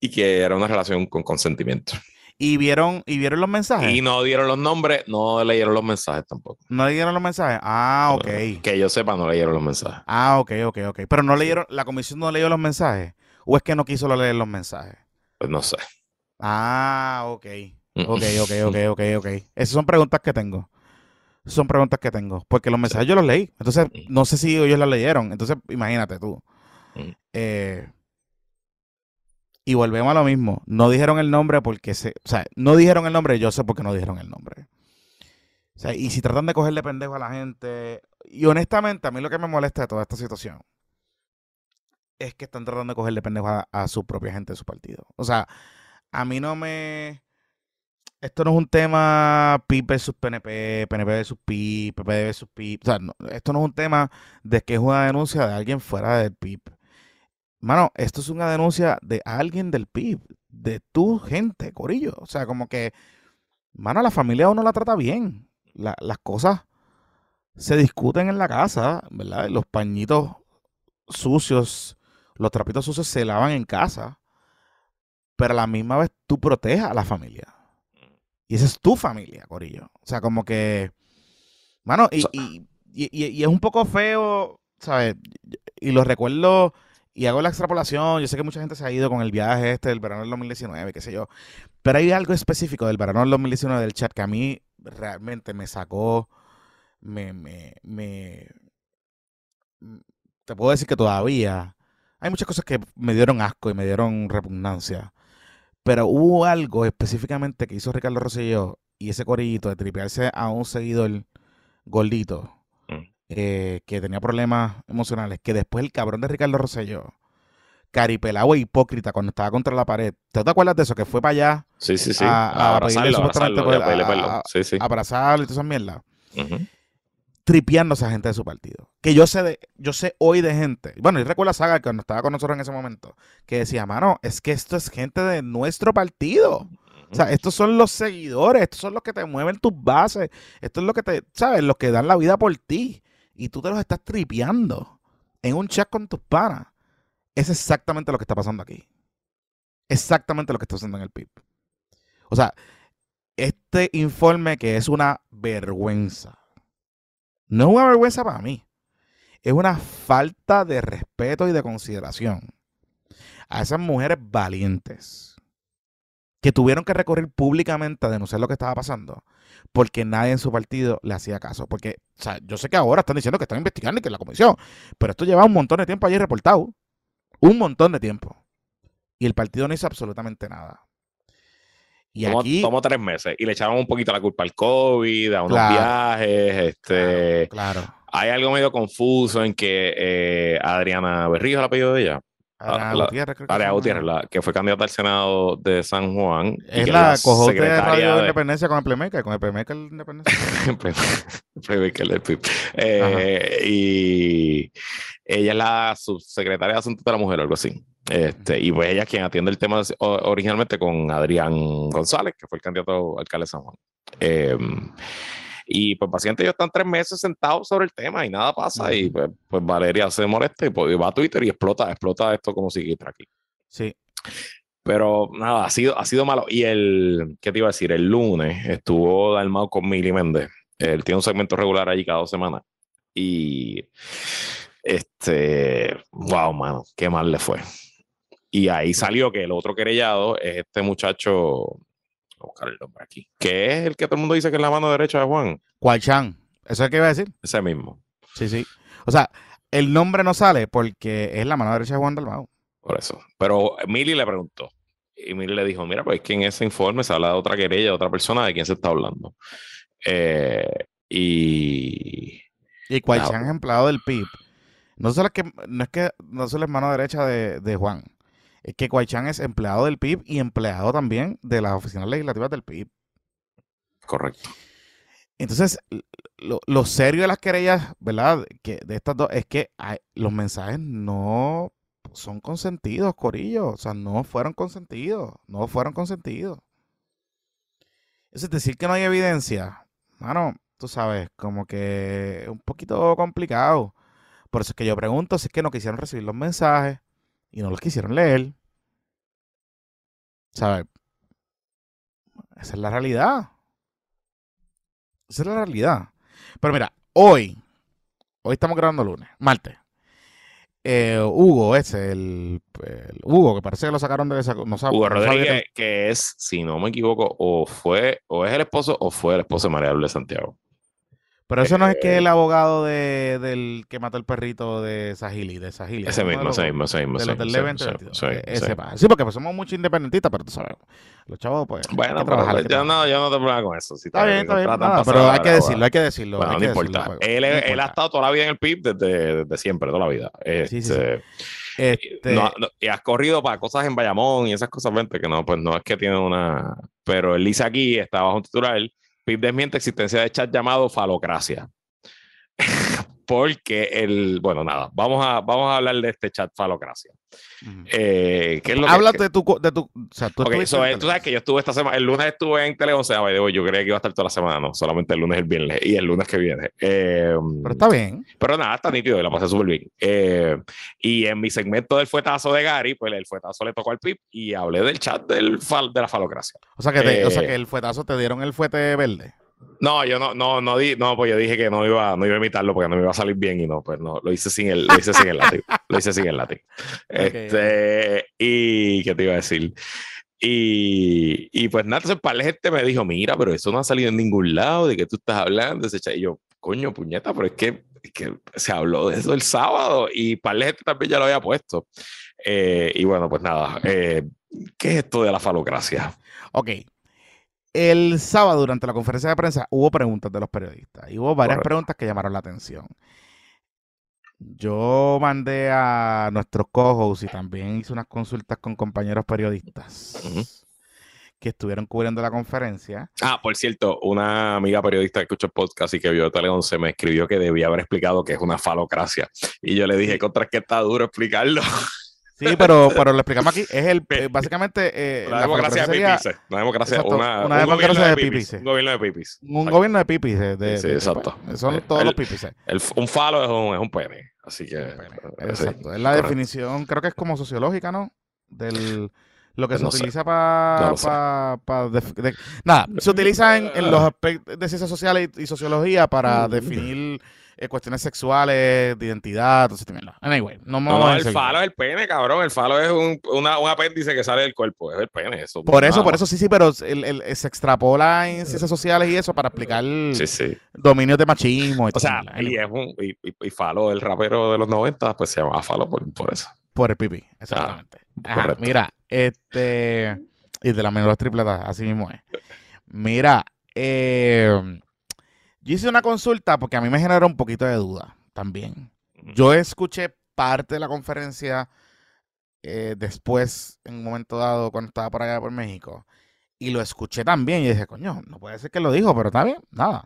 [SPEAKER 1] y que era una relación con consentimiento.
[SPEAKER 2] ¿Y vieron, y vieron los mensajes?
[SPEAKER 1] Y no dieron los nombres, no leyeron los mensajes tampoco.
[SPEAKER 2] ¿No leyeron los mensajes? Ah, ok.
[SPEAKER 1] Que yo sepa, no leyeron los mensajes.
[SPEAKER 2] Ah, ok, ok, ok. Pero no leyeron, la comisión no leyó los mensajes. ¿O es que no quiso leer los mensajes?
[SPEAKER 1] Pues no sé.
[SPEAKER 2] Ah, ok. Ok, ok, ok, ok, ok. [LAUGHS] Esas son preguntas que tengo. Son preguntas que tengo. Porque los mensajes yo los leí. Entonces, no sé si ellos los leyeron. Entonces, imagínate tú. Eh, y volvemos a lo mismo. No dijeron el nombre porque se. O sea, no dijeron el nombre. Yo sé por qué no dijeron el nombre. O sea, y si tratan de cogerle pendejo a la gente. Y honestamente, a mí lo que me molesta de toda esta situación es que están tratando de cogerle pendejo a, a su propia gente de su partido. O sea, a mí no me. Esto no es un tema PIP versus PNP, PNP versus PIP, PP versus PIP. O sea, esto no es un tema de que es una denuncia de alguien fuera del PIP. Mano, esto es una denuncia de alguien del PIB, de tu gente, Corillo. O sea, como que, mano, la familia uno la trata bien. La- las cosas se discuten en la casa, ¿verdad? Los pañitos sucios, los trapitos sucios se lavan en casa. Pero a la misma vez tú protejas a la familia. Y esa es tu familia, Corillo. O sea, como que, mano, y, y- y- es un poco feo, ¿sabes? Y lo recuerdo y hago la extrapolación. Yo sé que mucha gente se ha ido con el viaje este del verano del 2019, qué sé yo. Pero hay algo específico del verano del 2019 del chat que a mí realmente me sacó, me, me, me, te puedo decir que todavía hay muchas cosas que me dieron asco y me dieron repugnancia. Pero hubo algo específicamente que hizo Ricardo Rosselló y ese corillito de tripearse a un seguidor gordito
[SPEAKER 1] Mm.
[SPEAKER 2] eh, que tenía problemas emocionales, que después el cabrón de Ricardo Rosselló, caripelado e hipócrita cuando estaba contra la pared. ¿Te te acuerdas de eso? Que fue para allá
[SPEAKER 1] Sí, sí, sí.
[SPEAKER 2] A- a
[SPEAKER 1] abrazarlo, abrazarlo, a- Sí, sí.
[SPEAKER 2] a abrazarlo y todas esas mierdas.
[SPEAKER 1] Ujú.
[SPEAKER 2] Tripeando a esa gente de su partido. Que yo sé de, yo sé hoy de gente. Bueno, y recuerdo a Saga cuando estaba con nosotros en ese momento. Que decía, mano, es que esto es gente de nuestro partido. O sea, estos son los seguidores, estos son los que te mueven tus bases, esto es lo que te, ¿sabes? Los que dan la vida por ti. Y tú te los estás tripeando en un chat con tus panas. Es exactamente lo que está pasando aquí. Exactamente lo que está pasando en el PIB. O sea, este informe que es una vergüenza. No es una vergüenza para mí. Es una falta de respeto y de consideración a esas mujeres valientes que tuvieron que recurrir públicamente a denunciar lo que estaba pasando porque nadie en su partido le hacía caso. Porque, o sea, yo sé que ahora están diciendo que están investigando y que la comisión, pero esto lleva un montón de tiempo allí reportado. Un montón de tiempo. Y el partido no hizo absolutamente nada. Y
[SPEAKER 1] tomó,
[SPEAKER 2] aquí,
[SPEAKER 1] tomó tres meses y le echaron un poquito la culpa al COVID, a unos
[SPEAKER 2] Claro.
[SPEAKER 1] viajes. Este,
[SPEAKER 2] claro,
[SPEAKER 1] Hay algo medio confuso en que eh, Adriana Berrío, el apellido de ella,
[SPEAKER 2] Ana
[SPEAKER 1] Ah, la-
[SPEAKER 2] Gutiérrez, creo que.
[SPEAKER 1] Gutiérrez, la, que fue candidata al Senado de San Juan.
[SPEAKER 2] Es
[SPEAKER 1] que
[SPEAKER 2] la cojote de Radio
[SPEAKER 1] de-
[SPEAKER 2] Independencia con el Playmaker, con el Playmaker Independencia. [LAUGHS]
[SPEAKER 1] Playmaker del PIB. Eh, y ella es la subsecretaria de Asuntos de la Mujer, algo así. Este, y pues ella es quien atiende el tema originalmente con Adrián González, que fue el candidato alcalde de San Juan. Eh, y pues básicamente ellos están tres meses sentados sobre el tema y nada pasa. Y pues, pues Valeria se molesta y pues, va a Twitter y explota, explota esto como si aquí.
[SPEAKER 2] Sí,
[SPEAKER 1] Pero nada, ha sido, ha sido malo. Y el, ¿qué te iba a decir? El lunes estuvo Dalmau con Mili Méndez. Él tiene un segmento regular allí cada dos semanas. Y este, wow, mano, qué mal le fue. Y ahí salió que el otro querellado es este muchacho, a buscar el nombre aquí, que es el que todo el mundo dice que es la mano derecha de Juan.
[SPEAKER 2] Cualchan. ¿Eso es qué iba a decir?
[SPEAKER 1] Ese mismo,
[SPEAKER 2] Sí, sí. O sea, el nombre no sale porque es la mano derecha de Juan Dalmau.
[SPEAKER 1] por eso. Pero Mili le preguntó. Y Mili le dijo, mira, pues es que en ese informe se habla de otra querella, de otra persona, de quién se está hablando. Eh, y
[SPEAKER 2] Y
[SPEAKER 1] Claro.
[SPEAKER 2] es empleado del PIB. No solo es que no es que no solo es mano derecha de, de Juan. Es que Cualchan es empleado del PIB y empleado también de las oficinas legislativas del PIB.
[SPEAKER 1] correcto.
[SPEAKER 2] Entonces, lo, lo serio de las querellas, ¿verdad? Que de estas dos es que hay- los mensajes no son consentidos, Corillo. O sea, no fueron consentidos. No fueron consentidos. Es decir, que no hay evidencia. Mano, tú sabes, como que es un poquito complicado. Por eso es que yo pregunto si es que no quisieron recibir los mensajes y no los quisieron leer. ¿Sabes? Esa es la realidad. Esa es la realidad. Pero mira, hoy, hoy estamos grabando lunes, martes. Eh, Hugo, ese, el, el, Hugo, que parece que lo sacaron de esa. No sabe,
[SPEAKER 1] Hugo
[SPEAKER 2] no
[SPEAKER 1] Rodríguez,
[SPEAKER 2] sabía que-
[SPEAKER 1] que es, si no me equivoco, o fue, o es el esposo, o fue el esposo de María Lourdes Santiago.
[SPEAKER 2] Pero eso no es que
[SPEAKER 1] eh,
[SPEAKER 2] el abogado de, del que mató el perrito de Sahili, de Sahili.
[SPEAKER 1] Ese mismo,
[SPEAKER 2] los-
[SPEAKER 1] ese mismo, ese mismo.
[SPEAKER 2] De
[SPEAKER 1] ese
[SPEAKER 2] los del
[SPEAKER 1] mismo,
[SPEAKER 2] Leve
[SPEAKER 1] ese mismo,
[SPEAKER 2] 22.
[SPEAKER 1] ese mismo,
[SPEAKER 2] Eh,
[SPEAKER 1] ese
[SPEAKER 2] ese
[SPEAKER 1] mismo.
[SPEAKER 2] pa- Sí, porque pues somos mucho independentistas, pero tú sabes. Los chavos, pues.
[SPEAKER 1] Bueno, pero pues, yo no, yo no te problema con eso. Si
[SPEAKER 2] Está bien, está bien. nada, pero hay que decirlo, hay que decirlo.
[SPEAKER 1] Bueno,
[SPEAKER 2] hay
[SPEAKER 1] no
[SPEAKER 2] que
[SPEAKER 1] importa.
[SPEAKER 2] decirlo,
[SPEAKER 1] Él,
[SPEAKER 2] no
[SPEAKER 1] es- él ha estado toda la vida en el PIB desde, desde siempre, toda la vida.
[SPEAKER 2] Sí, sí, sí.
[SPEAKER 1] Este,
[SPEAKER 2] Este,
[SPEAKER 1] no- no- y has corrido para cosas en Bayamón y esas cosas, vente, que no, pues no es que tiene una. Pero él dice aquí, está bajo un titular: PIB desmiente existencia de chat llamado falocracia. Porque el. Bueno, nada, vamos a, vamos a hablar de este chat falocracia. Eh, ¿qué es lo que-
[SPEAKER 2] Habla de tu, de tu. O sea, tú
[SPEAKER 1] Ok,
[SPEAKER 2] estuviste
[SPEAKER 1] so,
[SPEAKER 2] en
[SPEAKER 1] eh, tú sabes que yo estuve esta semana, el lunes estuve en Tele 11, ah, by the way, yo creía que iba a estar toda la semana, no, solamente el lunes el viernes, y el lunes que viene. Eh,
[SPEAKER 2] Pero está bien.
[SPEAKER 1] pero nada, está nítido y la pasé súper bien. Eh, y en mi segmento del fuetazo de Gary, pues el fuetazo le tocó al PIP y hablé del chat del fal- de la falocracia.
[SPEAKER 2] O sea, que te- o sea,
[SPEAKER 1] Eh,
[SPEAKER 2] que el fuetazo te dieron el fuete verde.
[SPEAKER 1] No, yo no, no, no, di, no, pues yo dije que no iba, no iba a imitarlo porque no me iba a salir bien y no, pues no, lo hice sin el, lo hice sin el látigo, lo hice sin el látigo. [LAUGHS] Este, y, ¿qué te iba a decir? Y, y pues nada, entonces para la gente me dijo, mira, pero eso no ha salido en ningún lado, ¿de qué tú estás hablando? Y yo, coño, puñeta, pero es que, es que se habló de eso el sábado y para la gente también ya lo había puesto. Eh, y bueno, pues nada, eh, ¿qué es esto de la falocracia?
[SPEAKER 2] Ok. El sábado, durante la conferencia de prensa, hubo preguntas de los periodistas. Y hubo varias
[SPEAKER 1] Correcto.
[SPEAKER 2] preguntas que llamaron la atención. Yo mandé a nuestros co-hosts y también hice unas consultas con compañeros periodistas que estuvieron cubriendo la conferencia.
[SPEAKER 1] Ah, por cierto, una amiga periodista que escucha el podcast y que vio Tele 11 me escribió que debía haber explicado que es una falocracia. Y yo le dije, contra es que está duro explicarlo. [LAUGHS]
[SPEAKER 2] Sí, pero, pero lo explicamos aquí. Es el, eh, básicamente, eh,
[SPEAKER 1] Una
[SPEAKER 2] la
[SPEAKER 1] democracia de pipis. Una democracia,
[SPEAKER 2] Exacto,
[SPEAKER 1] una,
[SPEAKER 2] una
[SPEAKER 1] un
[SPEAKER 2] democracia de pipis,
[SPEAKER 1] pipis. Un gobierno de pipis.
[SPEAKER 2] un
[SPEAKER 1] Exacto.
[SPEAKER 2] gobierno de pipis. de- de-
[SPEAKER 1] Sí,
[SPEAKER 2] de-
[SPEAKER 1] exacto.
[SPEAKER 2] son todos los pipis.
[SPEAKER 1] El- un falo es un, es un pene. Así que.
[SPEAKER 2] Pene,
[SPEAKER 1] eh, sí,
[SPEAKER 2] Exacto. es la
[SPEAKER 1] correcto.
[SPEAKER 2] definición, creo que es como sociológica, ¿no? Del lo que se
[SPEAKER 1] sé.
[SPEAKER 2] utiliza para.
[SPEAKER 1] No
[SPEAKER 2] nada, se utiliza en, en los [LAUGHS] aspectos de ciencias sociales y, y sociología para
[SPEAKER 1] Mm.
[SPEAKER 2] definir eh, cuestiones sexuales, de identidad, de mierda. Anyway, no me
[SPEAKER 1] No,
[SPEAKER 2] vamos
[SPEAKER 1] no,
[SPEAKER 2] a
[SPEAKER 1] el falo es el pene, cabrón. El falo es un, una, un apéndice que sale del cuerpo. Es el pene. Eso,
[SPEAKER 2] Por eso,
[SPEAKER 1] nada
[SPEAKER 2] por eso sí, sí, pero el- el- se extrapola en ciencias sociales y eso para explicar
[SPEAKER 1] Sí, sí.
[SPEAKER 2] dominios de machismo y
[SPEAKER 1] O sea, y es un. Y, y- y Falo, el rapero de los 90, pues se llamaba Falo por, por eso.
[SPEAKER 2] por el pipí, exactamente. Ajá,
[SPEAKER 1] correcto.
[SPEAKER 2] mira, este. Y de las menores tripletas, así mismo es. Mira, eh, yo hice una consulta porque a mí me generó un poquito de duda también. Yo escuché parte de la conferencia eh, después, en un momento dado, cuando estaba por allá por México, y lo escuché también y dije, coño, no puede ser que lo dijo, pero está bien, nada.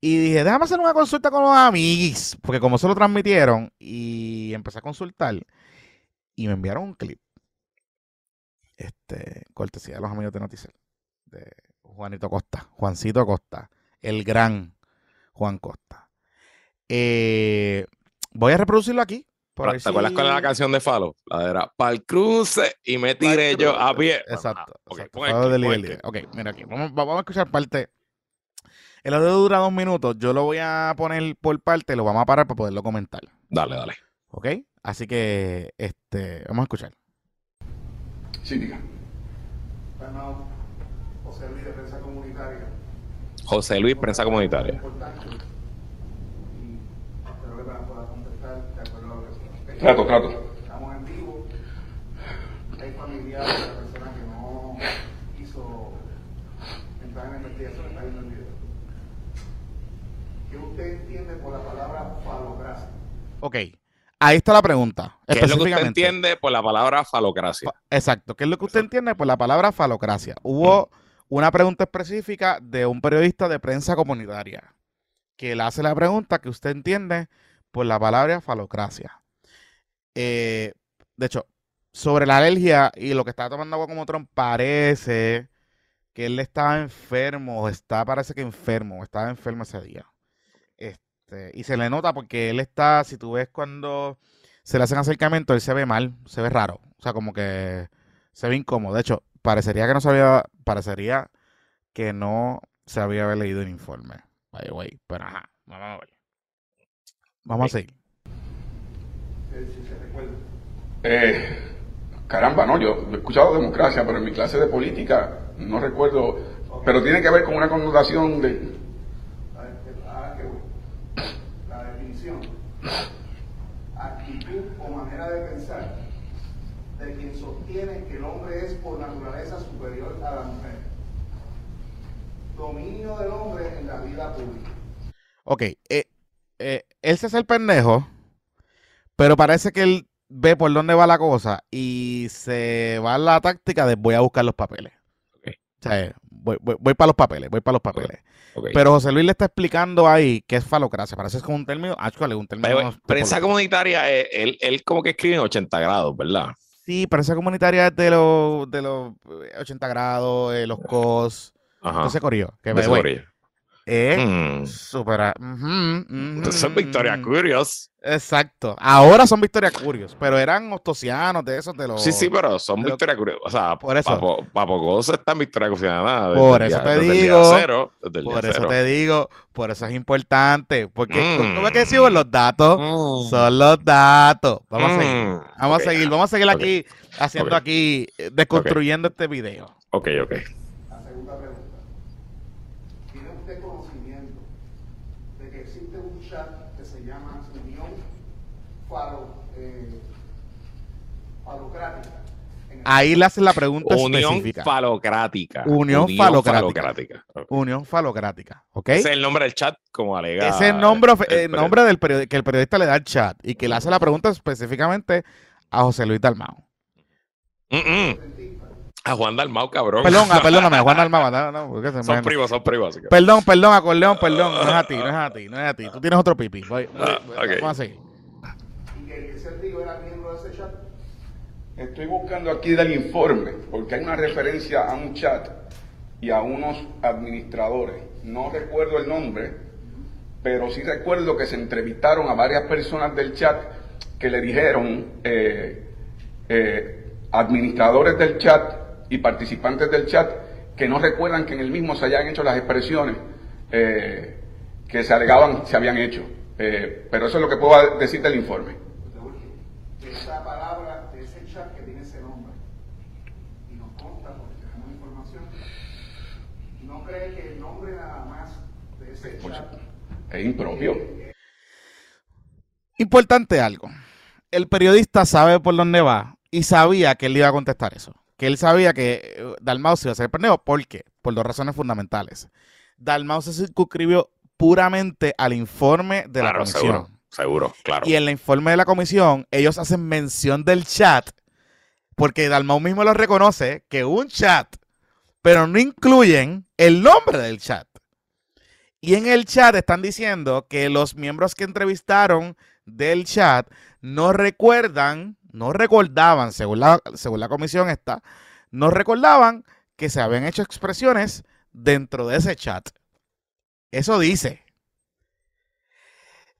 [SPEAKER 2] Y dije, déjame hacer una consulta con los amiguis, porque como se lo transmitieron, y empecé a consultar, y me enviaron un clip, este, cortesía de los amigos de Noticel, de Juanito Costa, Juancito Costa, el gran Juan Costa. Eh, voy a reproducirlo aquí. por
[SPEAKER 1] ¿Te acuerdas cuál era la canción de Falo? La de era Pa'l cruce y me tiré yo a pie.
[SPEAKER 2] Exacto.
[SPEAKER 1] Bueno, ok,
[SPEAKER 2] exacto.
[SPEAKER 1] pon el
[SPEAKER 2] Fue de
[SPEAKER 1] clip, pon el
[SPEAKER 2] Liga
[SPEAKER 1] clip.
[SPEAKER 2] Liga. Ok, mira aquí. Vamos, vamos a escuchar parte. El audio dura dos minutos. Yo lo voy a poner por parte. Lo vamos a parar para poderlo comentar.
[SPEAKER 1] Dale, dale.
[SPEAKER 2] ¿Ok? Así que, este, vamos a escuchar.
[SPEAKER 3] Sí, diga.
[SPEAKER 4] José Luis de Prensa Comunitaria.
[SPEAKER 1] José Luis, prensa comunitaria.
[SPEAKER 4] Importante. Y espero que me pueda contestar de acuerdo a lo que se
[SPEAKER 3] Trato, trato.
[SPEAKER 4] Estamos en vivo. Hay familiares de la persona que no quiso entrar en la investigación, está viendo el video. ¿Qué usted entiende por la palabra falocracia?
[SPEAKER 2] Ok. Ahí está la pregunta.
[SPEAKER 1] ¿Qué es lo que usted entiende por la palabra falocracia?
[SPEAKER 2] Fa- Exacto. ¿Qué es lo que usted entiende por la palabra falocracia? Hubo una pregunta específica de un periodista de prensa comunitaria que le hace la pregunta que usted entiende por la palabra falocracia. Eh, de hecho, sobre la alergia y lo que estaba tomando agua como Trump, parece que él estaba enfermo, está, parece que enfermo, estaba enfermo ese día. Este, y se le nota porque él está, si tú ves cuando se le hacen acercamiento, él se ve mal, se ve raro. O sea, como que se ve incómodo. De hecho, parecería que no sabía, parecería que no se había haber leído el informe. By the way. Pero ajá, vamos a ver. Vamos a seguir.
[SPEAKER 4] Eh, si se recuerda.
[SPEAKER 3] Eh, caramba, no, yo he escuchado democracia, pero en mi clase de política no recuerdo. Pero tiene que ver con una connotación de.
[SPEAKER 4] A ver, que- ahora que voy. La definición. Actitud o manera de pensar sostiene que el hombre es por naturaleza superior a la mujer. Dominio del hombre en la vida pública.
[SPEAKER 2] Ok, eh, eh, él se hace el pendejo, pero parece que él ve por dónde va la cosa y se va a la táctica de voy a buscar los papeles.
[SPEAKER 1] Ok.
[SPEAKER 2] O sea, eh, voy, voy, para los papeles, voy para los papeles.
[SPEAKER 1] Ok.
[SPEAKER 2] Pero José Luis le está explicando ahí que es falocracia. Parece que es como un término, actually, un término.
[SPEAKER 1] Pero,
[SPEAKER 2] tipo-
[SPEAKER 1] prensa comunitaria, eh, él, él como que escribe en 80 grados, ¿verdad?
[SPEAKER 2] Sí, prensa comunitaria de los, de los eh, 80 grados, eh, los COS,
[SPEAKER 1] Ajá.
[SPEAKER 2] todo ese corrido. Que way,
[SPEAKER 1] Soria.
[SPEAKER 2] Es
[SPEAKER 1] Mm.
[SPEAKER 2] súper, ah, ujú, ujú,
[SPEAKER 1] Entonces son Victoria
[SPEAKER 2] ujú.
[SPEAKER 1] Curious.
[SPEAKER 2] Exacto. Ahora son Victoria Curios, pero eran ostosianos de esos de los.
[SPEAKER 1] Sí, sí, pero son Victoria Curious. O sea,
[SPEAKER 2] Por eso.
[SPEAKER 1] Papo, Papo Gozo está en Victoria Curious.
[SPEAKER 2] Por eso te digo,
[SPEAKER 1] Cero, desde día
[SPEAKER 2] Por eso
[SPEAKER 1] cero.
[SPEAKER 2] te digo, por eso es importante. Porque,
[SPEAKER 1] Mm.
[SPEAKER 2] ¿cómo es que decimos? Los datos
[SPEAKER 1] Mm.
[SPEAKER 2] son los datos. Vamos a seguir.
[SPEAKER 1] Mm.
[SPEAKER 2] Vamos
[SPEAKER 1] Ok,
[SPEAKER 2] a seguir, vamos a seguir
[SPEAKER 1] ok.
[SPEAKER 2] aquí haciendo
[SPEAKER 1] Ok.
[SPEAKER 2] aquí, desconstruyendo este video.
[SPEAKER 1] Ok, ok.
[SPEAKER 4] La segunda pregunta. ¿Tiene usted conocimiento de que existe un chat que se llama Unión Falo, eh, Falocrática?
[SPEAKER 2] Ahí le hacen la pregunta
[SPEAKER 1] Unión
[SPEAKER 2] específica.
[SPEAKER 1] falocrática.
[SPEAKER 2] Unión falocrática.
[SPEAKER 1] falocrática. Ok.
[SPEAKER 2] Unión falocrática. ¿Ok?
[SPEAKER 1] Ese es el nombre del chat, como alega.
[SPEAKER 2] Ese es el nombre,
[SPEAKER 1] el
[SPEAKER 2] el nombre del periodi- que el periodista le da al chat y que le hace la pregunta específicamente a José Luis Dalmao.
[SPEAKER 1] Mm, mm. A Juan Dalmau, cabrón.
[SPEAKER 2] Perdón, ah, perdóname, Juan [LAUGHS] Dalmao. No, no, se
[SPEAKER 1] son son primos. así que-
[SPEAKER 2] Perdón, perdón, acordeón, perdón. No es a ti, no es a ti, no es a ti. Tú tienes otro pipi. Voy, voy-
[SPEAKER 1] Ah,
[SPEAKER 2] voy-
[SPEAKER 1] ok.
[SPEAKER 2] Vamos a seguir.
[SPEAKER 4] Y que ese tío era miembro de ese chat.
[SPEAKER 3] Estoy buscando aquí del informe, porque hay una referencia a un chat y a unos administradores. No recuerdo el nombre, pero sí recuerdo que se entrevistaron a varias personas del chat que le dijeron, eh, eh, administradores del chat y participantes del chat, que no recuerdan que en el mismo se hayan hecho las expresiones eh, que se alegaban se habían hecho. Eh, pero eso es lo que puedo decir del informe.
[SPEAKER 4] de último, de esa palabra, de ese chat que tiene ese nombre. Y nos consta, porque tenemos información. ¿No cree que el nombre nada más de ese
[SPEAKER 3] Pues,
[SPEAKER 4] chat
[SPEAKER 3] Es impropio.
[SPEAKER 2] Importante algo. El periodista sabe por dónde va y sabía que él le iba a contestar eso. Que él sabía que eh, Dalmau se iba a hacer pendejo. ¿Por qué? Por dos razones fundamentales. Dalmau se circunscribió puramente al informe de la comisión.
[SPEAKER 1] seguro. Seguro, claro.
[SPEAKER 2] Y en el informe de la comisión, ellos hacen mención del chat, porque Dalmau mismo lo reconoce, que un chat, pero no incluyen el nombre del chat. Y en el chat están diciendo que los miembros que entrevistaron del chat no recuerdan, no recordaban, según la, según la comisión esta, no recordaban que se habían hecho expresiones dentro de ese chat. Eso dice.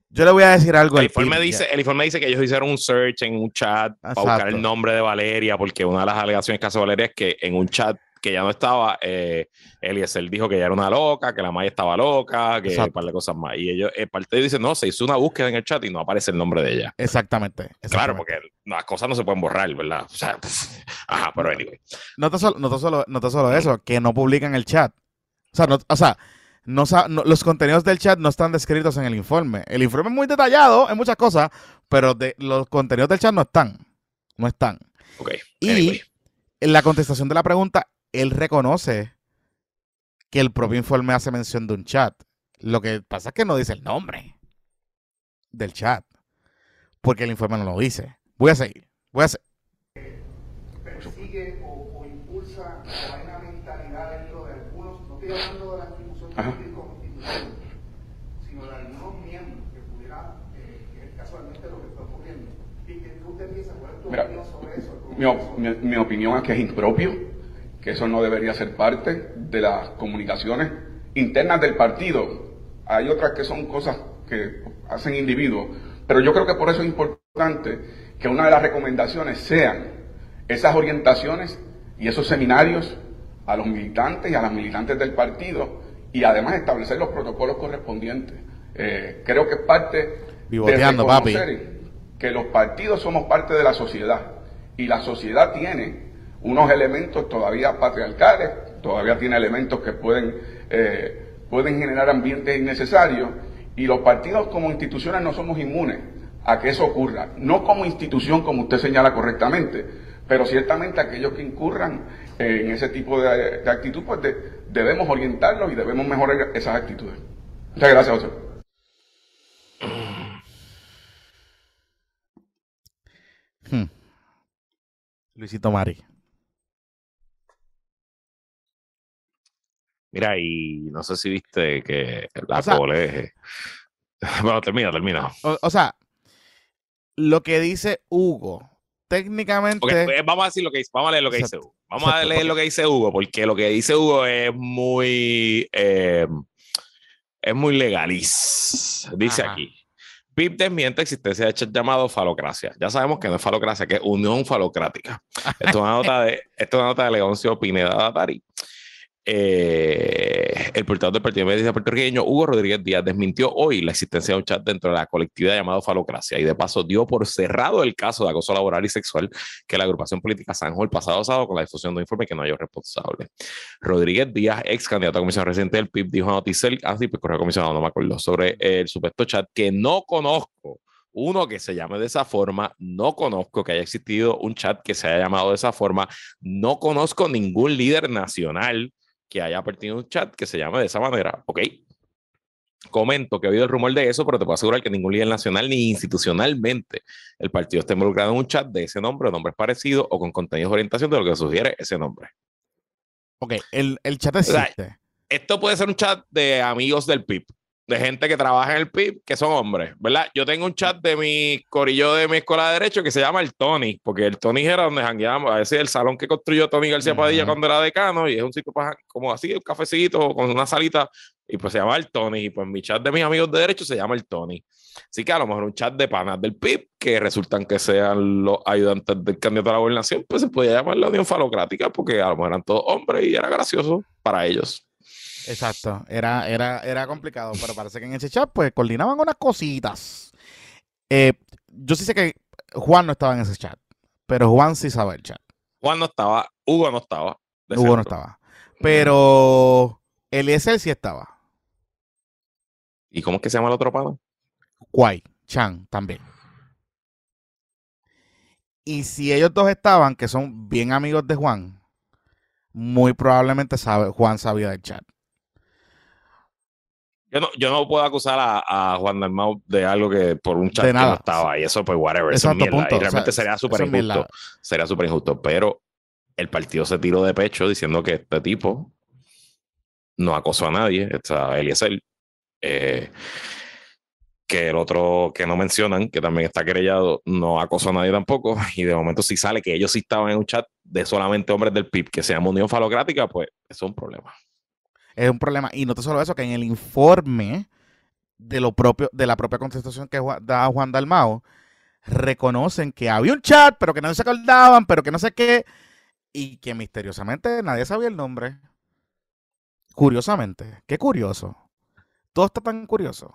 [SPEAKER 2] Yo le voy a decir algo.
[SPEAKER 1] El informe, dice,
[SPEAKER 2] ya.
[SPEAKER 1] el informe dice que ellos hicieron un search en un chat para buscar el nombre de Valeria, porque una de las alegaciones que hace Valeria es que en un chat que ya no estaba, eh, Eliezer dijo que ella era una loca, que la Maya estaba loca, que
[SPEAKER 2] Exacto.
[SPEAKER 1] un par de cosas más. Y ellos, el partido dice, no, se hizo una búsqueda en el chat y no aparece el nombre de ella.
[SPEAKER 2] Exactamente.
[SPEAKER 1] Claro,
[SPEAKER 2] exactamente.
[SPEAKER 1] porque las cosas no se pueden borrar, ¿verdad? O sea, pff, ajá, pero anyway.
[SPEAKER 2] No te solo, no te solo, no te solo eso, que no publican el chat. O sea, no, o sea no, no- los contenidos del chat no están descritos en el informe. El informe es muy detallado en muchas cosas, pero de, los contenidos del chat no están. No están.
[SPEAKER 1] Ok.
[SPEAKER 2] Y
[SPEAKER 1] anyway.
[SPEAKER 2] la contestación de la pregunta, él reconoce que el propio informe hace mención de un chat. Lo que pasa es que no dice el nombre del chat. Porque el informe no lo dice. Voy a seguir. Voy a seguir.
[SPEAKER 4] persigue o, o impulsa o una mentalidad dentro de algunos, no estoy hablando de la institución política sino de algunos miembros que pudiera, eh, que es casualmente lo que está ocurriendo. ¿Y que qué usted piensa? ¿Cuál es tu
[SPEAKER 3] Mira,
[SPEAKER 4] opinión sobre eso?
[SPEAKER 3] Mi- mi opinión es que es impropio, que eso no debería ser parte de las comunicaciones internas del partido. Hay otras que son cosas que hacen individuos. Pero yo creo que por eso es importante que una de las recomendaciones sean esas orientaciones y esos seminarios a los militantes y a las militantes del partido y además establecer los protocolos correspondientes. Eh, creo que es parte
[SPEAKER 2] Vivoteando,
[SPEAKER 3] de
[SPEAKER 2] papi.
[SPEAKER 3] reconocer que los partidos somos parte de la sociedad y la sociedad tiene unos elementos todavía patriarcales, todavía tiene elementos que pueden, eh, pueden generar ambientes innecesarios y los partidos como instituciones no somos inmunes a que eso ocurra, no como institución como usted señala correctamente, pero ciertamente aquellos que incurran eh, en ese tipo de, de actitud, pues de- debemos orientarlos y debemos mejorar esas actitudes. Muchas gracias, José.
[SPEAKER 2] Hmm. Luisito Mari.
[SPEAKER 1] Mira, y no sé si viste que la
[SPEAKER 2] O sea-
[SPEAKER 1] cole. [LAUGHS] Bueno, termina, termina.
[SPEAKER 2] O, o sea, lo que dice Hugo, técnicamente.
[SPEAKER 1] Ok, pues, vamos a decir lo que dice, vamos a leer lo que dice. Hugo. Vamos a leer
[SPEAKER 2] porque-
[SPEAKER 1] lo que dice Hugo, porque lo que dice Hugo es muy eh, es muy legaliz. Dice
[SPEAKER 2] Ajá.
[SPEAKER 1] aquí. PIP desmiente existencia de chat llamado falocracia. Ya sabemos que no es falocracia, que es unión falocrática. Esto es una nota de, esto es una nota de Leoncio Pineda Datari. Eh, el portavoz del Partido Médico puertorriqueño, Hugo Rodríguez Díaz, desmintió hoy la existencia de un chat dentro de la colectividad llamado Falocracia y de paso dio por cerrado el caso de acoso laboral y sexual que la agrupación política zanjó el pasado sábado con la difusión de un informe que no hay responsable. Rodríguez Díaz, ex candidato a comisión residente del PIB, dijo a Noticel, así pues correo comisionado, no me acuerdo, sobre el supuesto chat que no conozco. Uno que se llame de esa forma, no conozco que haya existido un chat que se haya llamado de esa forma, no conozco ningún líder nacional que haya pertenecido un chat que se llame de esa manera. Ok. Comento que he oído el rumor de eso, pero te puedo asegurar que ningún líder nacional ni institucionalmente el partido está involucrado en un chat de ese nombre o nombres parecidos o con contenidos de orientación de lo que sugiere ese nombre.
[SPEAKER 2] Ok, el, el chat
[SPEAKER 1] sea,
[SPEAKER 2] existe.
[SPEAKER 1] Esto puede ser un chat de amigos del PIB, de gente que trabaja en el PIB, que son hombres, ¿verdad? Yo tengo un chat de mi corillo de mi escuela de Derecho que se llama el Tony, porque el Tony era donde jangueamos, a ese es el salón que construyó Tony García Padilla cuando era decano, y es un sitio para, como así, un cafecito con una salita, y pues se llama el Tony, y pues mi chat de mis amigos de Derecho se llama el Tony. Así que a lo mejor un chat de panas del PIB, que resultan que sean los ayudantes del candidato a la gobernación, pues se podía llamar la Unión Falocrática, porque a lo mejor eran todos hombres y era gracioso para ellos.
[SPEAKER 2] Exacto. Era, era, era complicado, pero parece que en ese chat, pues, coordinaban unas cositas. Eh, yo sí sé que Juan no estaba en ese chat, pero Juan sí sabe el chat.
[SPEAKER 1] Juan no estaba, Hugo no estaba.
[SPEAKER 2] Hugo no estaba. Pero Eliezer sí estaba.
[SPEAKER 1] ¿Y cómo es que se llama el otro pana?
[SPEAKER 2] Guay, Chan también. Y si ellos dos estaban, que son bien amigos de Juan, muy probablemente sabe, Juan sabía del chat.
[SPEAKER 1] Yo no, yo no puedo acusar a, a Juan Dalmau de algo que por un chat que no estaba y eso pues whatever, eso es mierda.
[SPEAKER 2] punto.
[SPEAKER 1] Y
[SPEAKER 2] O sea,
[SPEAKER 1] realmente sería súper
[SPEAKER 2] es
[SPEAKER 1] injusto. Sería súper injusto, pero el partido se tiró de pecho diciendo que este tipo no acosó a nadie, está Eliezer, eh, que el otro que no mencionan, que también está querellado, no acosó a nadie tampoco, y de momento si sale que ellos sí estaban en un chat de solamente hombres del PIB que se llama Unión Falocrática, pues eso es un problema.
[SPEAKER 2] Es un problema. Y no te solo eso, que en el informe de lo propio, de la propia contestación que da Juan Dalmao, reconocen que había un chat, pero que no se acordaban, pero que no sé qué, y que misteriosamente nadie sabía el nombre. Curiosamente, qué curioso. Todo está tan curioso.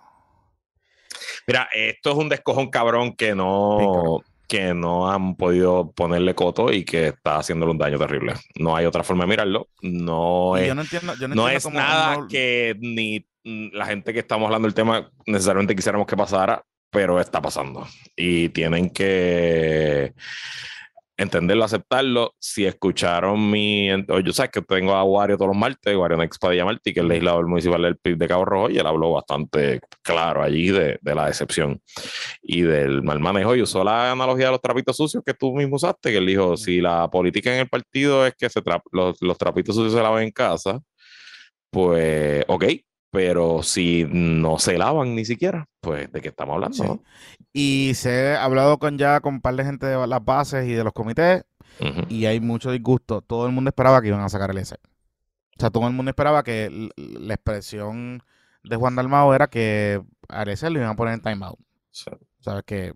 [SPEAKER 1] Mira, esto es un descojón cabrón que no. Que no han podido ponerle coto y que está haciéndole un daño terrible. No hay otra forma de mirarlo. No es,
[SPEAKER 2] yo no entiendo, yo no
[SPEAKER 1] no
[SPEAKER 2] entiendo
[SPEAKER 1] es nada
[SPEAKER 2] no-
[SPEAKER 1] que ni la gente que estamos hablando del tema necesariamente quisiéramos que pasara, pero está pasando. Y tienen que entenderlo, aceptarlo. Si escucharon mi. Yo sabes que tengo a Wario todos los martes, Wario Next Padilla Martí, que es el legislador municipal del PIB de Cabo Rojo, y él habló bastante claro allí de, de la decepción y del mal manejo. Y usó la analogía de los trapitos sucios que tú mismo usaste, que él dijo: si la política en el partido es que se tra- los, los trapitos sucios se lavan en casa, pues ok. Pero si no se lavan ni siquiera, pues de qué estamos hablando.
[SPEAKER 2] Sí.
[SPEAKER 1] no?
[SPEAKER 2] Y se ha hablado con ya con un par de gente de las bases y de los comités, y hay mucho disgusto. Todo el mundo esperaba que iban a sacar el ESE. O sea, todo el mundo esperaba que la expresión de Juan Dalmao era que a Eliezer lo iban a poner en timeout.
[SPEAKER 1] Sí.
[SPEAKER 2] ¿Sabes que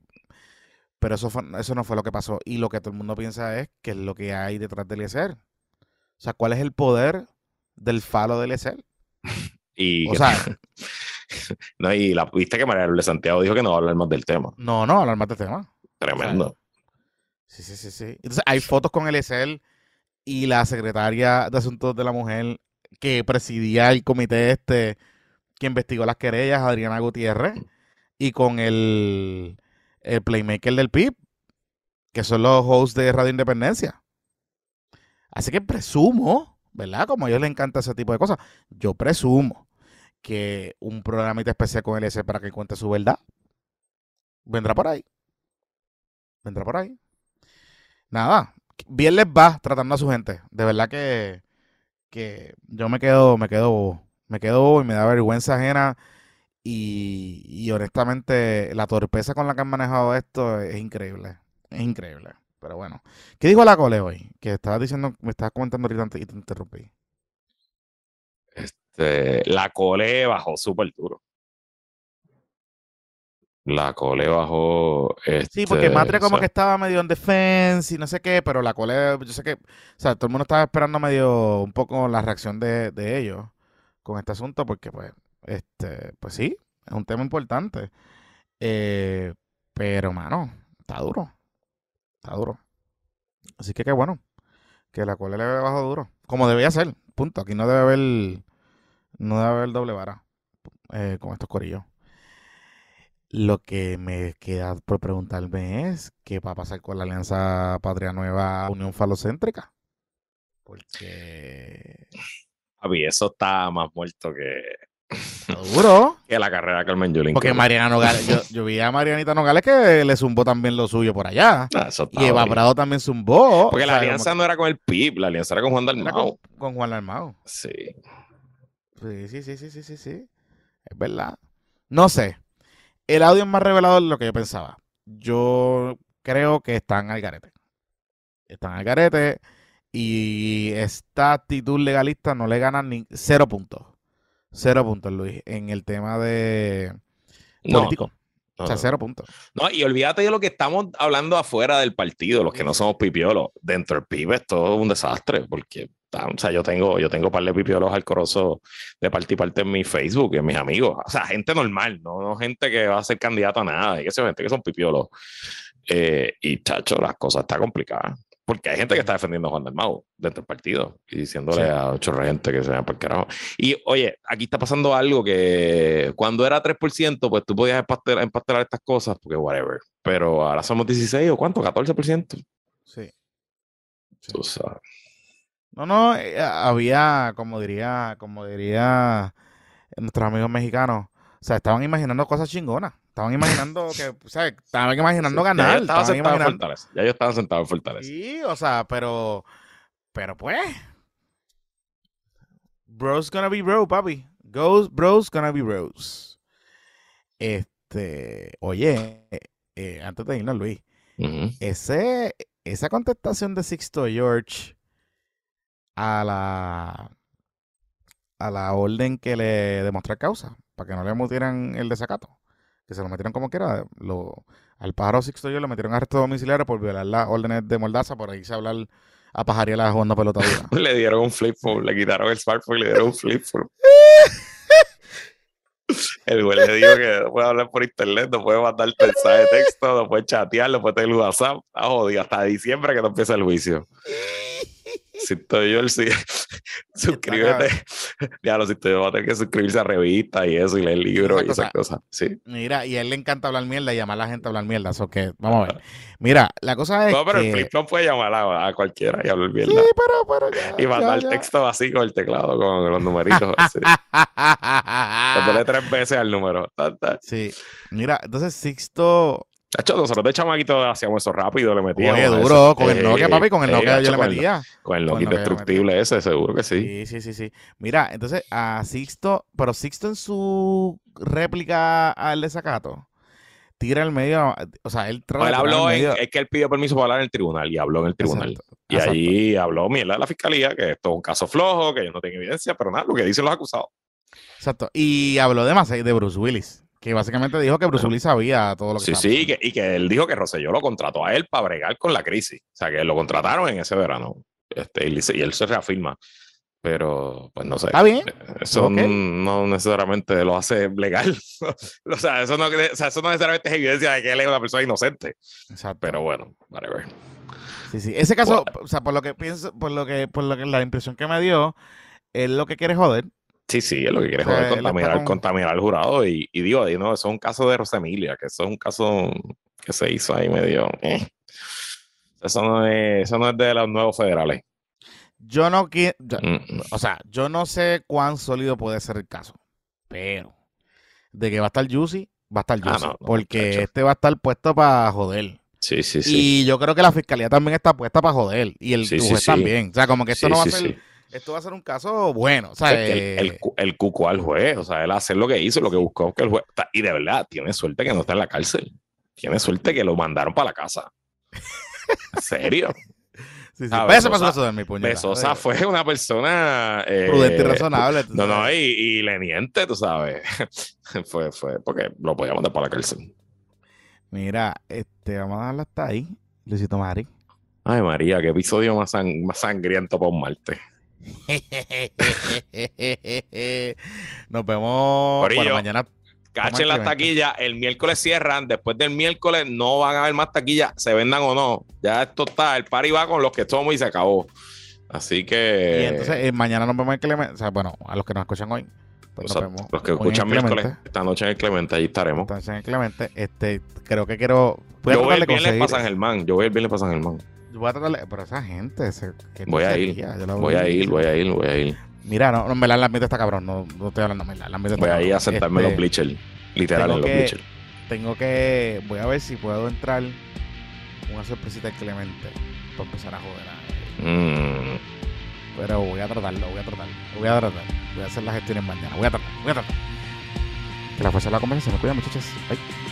[SPEAKER 2] Pero eso, fue- eso no fue lo que pasó. Y lo que todo el mundo piensa es que es lo que hay detrás de Eliezer. O sea, ¿cuál es el poder del falo de Eliezer? [LAUGHS]
[SPEAKER 1] Y,
[SPEAKER 2] O sea, [LAUGHS]
[SPEAKER 1] no, y la, viste que María de Santiago dijo que no va a hablar más del tema.
[SPEAKER 2] no, no, hablar más de tema.
[SPEAKER 1] Tremendo.
[SPEAKER 2] Sí, sí, sí, sí. Entonces, hay fotos con Eliezer y la secretaria de Asuntos de la Mujer que presidía el comité este que investigó las querellas, Adriana Gutiérrez, y con el, el playmaker del PIB, que son los hosts de Radio Independencia. Así que presumo, ¿verdad? Como a ellos les encanta ese tipo de cosas, yo presumo que un programita especial con Eliezer para que cuente su verdad vendrá por ahí. Vendrá por ahí. Nada, bien les va tratando a su gente. De verdad que, que yo me quedo, me quedo, me quedo y me da vergüenza ajena. Y, y honestamente, la torpeza con la que han manejado esto es increíble. Es increíble. Pero bueno. ¿Qué dijo la cole hoy? Que estabas diciendo, me estabas comentando ahorita y te interrumpí.
[SPEAKER 1] Este, la cole bajó súper duro. La cole bajó.
[SPEAKER 2] Sí, porque
[SPEAKER 1] este,
[SPEAKER 2] Matria como
[SPEAKER 1] o sea,
[SPEAKER 2] que estaba medio en defense y no sé qué, pero la cole, yo sé que, o sea, todo el mundo estaba esperando medio un poco la reacción de, de ellos con este asunto, porque pues, este, pues sí, es un tema importante. Eh, pero, mano, está duro. Está duro. Así que qué bueno. Que la cole le bajado duro. Como debía ser. Punto. Aquí no debe haber. No debe haber doble vara. eh, con estos corillos. Lo que me queda por preguntarme es qué va a pasar con la Alianza Patria Nueva Unión Falocéntrica. Porque
[SPEAKER 1] papi, eso está más muerto que,
[SPEAKER 2] está duro. [LAUGHS]
[SPEAKER 1] que la carrera de Carmen Yulín.
[SPEAKER 2] Porque. Mariana Nogales, yo, yo vi a Marianita Nogales que le zumbó también lo suyo por allá.
[SPEAKER 1] Ah, eso está
[SPEAKER 2] Y Eva. Prado también zumbó.
[SPEAKER 1] Porque la alianza
[SPEAKER 2] como
[SPEAKER 1] no era con el PIB, la alianza era con Juan Dalmau.
[SPEAKER 2] con, con Juan Armado.
[SPEAKER 1] Sí.
[SPEAKER 2] Sí, sí, sí, sí, sí, sí, sí. Es verdad. No sé. El audio es más revelador de lo que yo pensaba. Yo creo que están al garete. Están al garete. Y esta actitud legalista no le gana ni cero puntos. Cero puntos, Luis, en el tema de político.
[SPEAKER 1] no,
[SPEAKER 2] o sea,
[SPEAKER 1] no.
[SPEAKER 2] cero puntos.
[SPEAKER 1] No, y olvídate de lo que estamos hablando afuera del partido, los que no somos pipiolos. Dentro del PIB es todo un desastre, porque ah, o sea, yo tengo, yo tengo un par de pipiolos alcorosos de parte y parte en mi Facebook y en mis amigos. O sea, gente normal, no, no gente que va a ser candidato a nada, y que gente que son pipiolos. Eh, y chacho, las cosas están complicadas. Porque hay gente que está defendiendo a Juan del Mau dentro del partido y diciéndole
[SPEAKER 2] Sí.
[SPEAKER 1] a ocho gente que se vayan por el carajo. Y oye, aquí está pasando algo que cuando era 3%, pues tú podías empastelar, empastelar estas cosas, porque whatever. Pero ahora somos 16 o cuánto, 14%.
[SPEAKER 2] Sí. Sí.
[SPEAKER 1] Tú sabes.
[SPEAKER 2] No, no, eh, había, como diría, como diría nuestros amigos mexicanos, o sea, estaban imaginando cosas chingonas. Estaban imaginando que, o sea, estaban imaginando
[SPEAKER 1] Ya
[SPEAKER 2] ganar.
[SPEAKER 1] yo estaba
[SPEAKER 2] estaban
[SPEAKER 1] sentado en
[SPEAKER 2] imaginando-
[SPEAKER 1] Fortaleza. Ya yo estaba sentado en Fortaleza.
[SPEAKER 2] Sí, o sea, pero, pero pues, bros gonna be bro, papi. Goes, bros gonna be bros. Este, oye, eh, antes de irnos, Luis, ese, esa contestación de Sixto George a la a la orden que le demostrar causa, para que no le metieran el desacato, que se lo metieron como quiera, lo, al pájaro Sixto George le metieron arresto domiciliario por violar las órdenes de Mordaza, por ahí se hablar a pajariela jugando pelota. [LAUGHS]
[SPEAKER 1] Le dieron un flip phone, le quitaron el smartphone y le dieron un flip phone. [LAUGHS] El güey le dijo que no puede hablar por internet, no puede mandar mensaje de texto, no puede chatear, no puede tener WhatsApp. Ah, jodido, hasta diciembre que no empieza el juicio. [LAUGHS] Si estoy yo, el sí. [LAUGHS] [LAUGHS] suscríbete. [LAUGHS] Ya lo si estoy yo, va a tener que suscribirse a revistas y eso, y leer libros y
[SPEAKER 2] Esa
[SPEAKER 1] esas cosas. Sí.
[SPEAKER 2] Mira, y a él le encanta hablar mierda y llamar a la gente a hablar mierda, eso que, vamos a ver. Mira, la cosa es
[SPEAKER 1] No, pero
[SPEAKER 2] que...
[SPEAKER 1] el flip puede llamar a, a cualquiera y hablar
[SPEAKER 2] Sí,
[SPEAKER 1] mierda.
[SPEAKER 2] pero, pero ya,
[SPEAKER 1] Y mandar
[SPEAKER 2] ya, ya.
[SPEAKER 1] texto así con el teclado, con los numeritos. así. Tres veces al número.
[SPEAKER 2] Sí, mira, entonces Sixto,
[SPEAKER 1] Hacho, nosotros de chamaquito hacíamos eso rápido, le metíamos.
[SPEAKER 2] oye, duro, con el
[SPEAKER 1] Eh,
[SPEAKER 2] Nokia, papi, con el
[SPEAKER 1] eh,
[SPEAKER 2] Nokia yo le
[SPEAKER 1] el-
[SPEAKER 2] metía.
[SPEAKER 1] Con el Nokia
[SPEAKER 2] el Nokia le
[SPEAKER 1] indestructible ese, seguro que sí.
[SPEAKER 2] Sí, sí, sí, sí. Mira, entonces a Sixto, pero Sixto en su réplica al desacato, tira al medio, o sea, él trata
[SPEAKER 1] él habló, en- es que él pidió permiso para hablar en el tribunal y habló en el tribunal.
[SPEAKER 2] Exacto,
[SPEAKER 1] Y
[SPEAKER 2] exacto.
[SPEAKER 1] allí habló mierda de la fiscalía, que esto es un caso flojo, que ellos no tienen evidencia, pero nada, lo que dicen los acusados.
[SPEAKER 2] Exacto. Y habló de más de Bruce Willis, Que básicamente dijo que Bruce Lee sabía todo lo que
[SPEAKER 1] Sí,
[SPEAKER 2] estaba
[SPEAKER 1] sí, y que, y que él dijo que Rosselló lo contrató a él para bregar con la crisis. O sea, que lo contrataron en ese verano. Este, y, él se reafirma. Pero, pues no sé.
[SPEAKER 2] Está bien.
[SPEAKER 1] Eso no necesariamente lo hace legal. [LAUGHS] o, sea, eso no, o sea, eso no necesariamente es evidencia de que él es una persona inocente.
[SPEAKER 2] Exacto.
[SPEAKER 1] Pero bueno, whatever.
[SPEAKER 2] Sí, sí. Ese caso, o sea, por lo que pienso, por lo que, por lo que la impresión que me dio, él lo que quiere joder.
[SPEAKER 1] Sí, sí, es lo que quiere
[SPEAKER 2] O sea,
[SPEAKER 1] joder, contaminar,
[SPEAKER 2] con-
[SPEAKER 1] contaminar al jurado. Y, y digo, y no, eso es un caso de Rosemilia, que eso es un caso que se hizo ahí medio. eh. Eso, no es, eso no es de los nuevos federales.
[SPEAKER 2] Yo no quiero,
[SPEAKER 1] Mm,
[SPEAKER 2] o sea, yo no sé cuán sólido puede ser el caso, pero de que va a estar Juicy, va a estar
[SPEAKER 1] Ah,
[SPEAKER 2] Juicy,
[SPEAKER 1] no, no,
[SPEAKER 2] porque este va a estar puesto para joder.
[SPEAKER 1] Sí, sí, sí.
[SPEAKER 2] Y yo creo que la fiscalía también está puesta para joder. Y el
[SPEAKER 1] Sí,
[SPEAKER 2] juez
[SPEAKER 1] sí.
[SPEAKER 2] también. O sea, como que esto
[SPEAKER 1] Sí,
[SPEAKER 2] no va
[SPEAKER 1] sí,
[SPEAKER 2] a ser. Esto va a ser un caso bueno. O sea,
[SPEAKER 1] Es que el,
[SPEAKER 2] eh,
[SPEAKER 1] el, cu- el cuco al juez, o sea, él hace lo que hizo, lo que buscó, que el juez. Y de verdad, tiene suerte que no está en la cárcel. Tiene suerte que lo mandaron para la casa. ¿En serio? [LAUGHS]
[SPEAKER 2] sí,
[SPEAKER 1] Besosa-
[SPEAKER 2] mi puñeta.
[SPEAKER 1] Fue una persona. eh,
[SPEAKER 2] Prudente y razonable.
[SPEAKER 1] No, no, y, y leniente, tú sabes. [LAUGHS] fue, fue, porque lo podía mandar para la cárcel.
[SPEAKER 2] Mira, este, vamos a darle hasta ahí. Luisito Mari.
[SPEAKER 1] Ay, María, qué episodio más, sang- más sangriento para un martes. [LAUGHS]
[SPEAKER 2] Nos vemos
[SPEAKER 1] Corillo.
[SPEAKER 2] bueno, mañana.
[SPEAKER 1] Cachen las taquillas, el miércoles cierran, después del miércoles no van a haber más taquillas, se vendan o no. Ya esto está, el party va con los que somos y se acabó. Así que
[SPEAKER 2] Y entonces eh, mañana nos vemos en Clemente. O sea, bueno, a los que nos escuchan hoy. Pues
[SPEAKER 1] o sea,
[SPEAKER 2] nos vemos
[SPEAKER 1] los que escuchan miércoles, esta noche en el Clemente, allí estaremos.
[SPEAKER 2] Entonces en Clemente, este, creo que quiero.
[SPEAKER 1] Yo voy el viernes para San Germán, yo voy el viernes para San Germán.
[SPEAKER 2] Voy a tratar de- Pero esa gente. ese- que
[SPEAKER 1] Voy a ir,
[SPEAKER 2] la
[SPEAKER 1] voy a ir, voy a ir, voy a ir.
[SPEAKER 2] Mira, no, no, en verdad el ambiente está cabrón. No, no estoy hablando, en ambiente está
[SPEAKER 1] Voy a ir a sentarme en
[SPEAKER 2] Este,
[SPEAKER 1] los bleachers, literal en los bleachers.
[SPEAKER 2] Tengo que. Voy a ver si puedo entrar una sorpresita en Clemente para empezar a joder a
[SPEAKER 1] Mm.
[SPEAKER 2] Pero voy a tratarlo, voy a tratar. Voy a tratar. Voy a hacer las gestiones mañana. Voy a tratar, voy a tratar. Que la fuerza de la conversación. Me cuida, muchachos. Bye.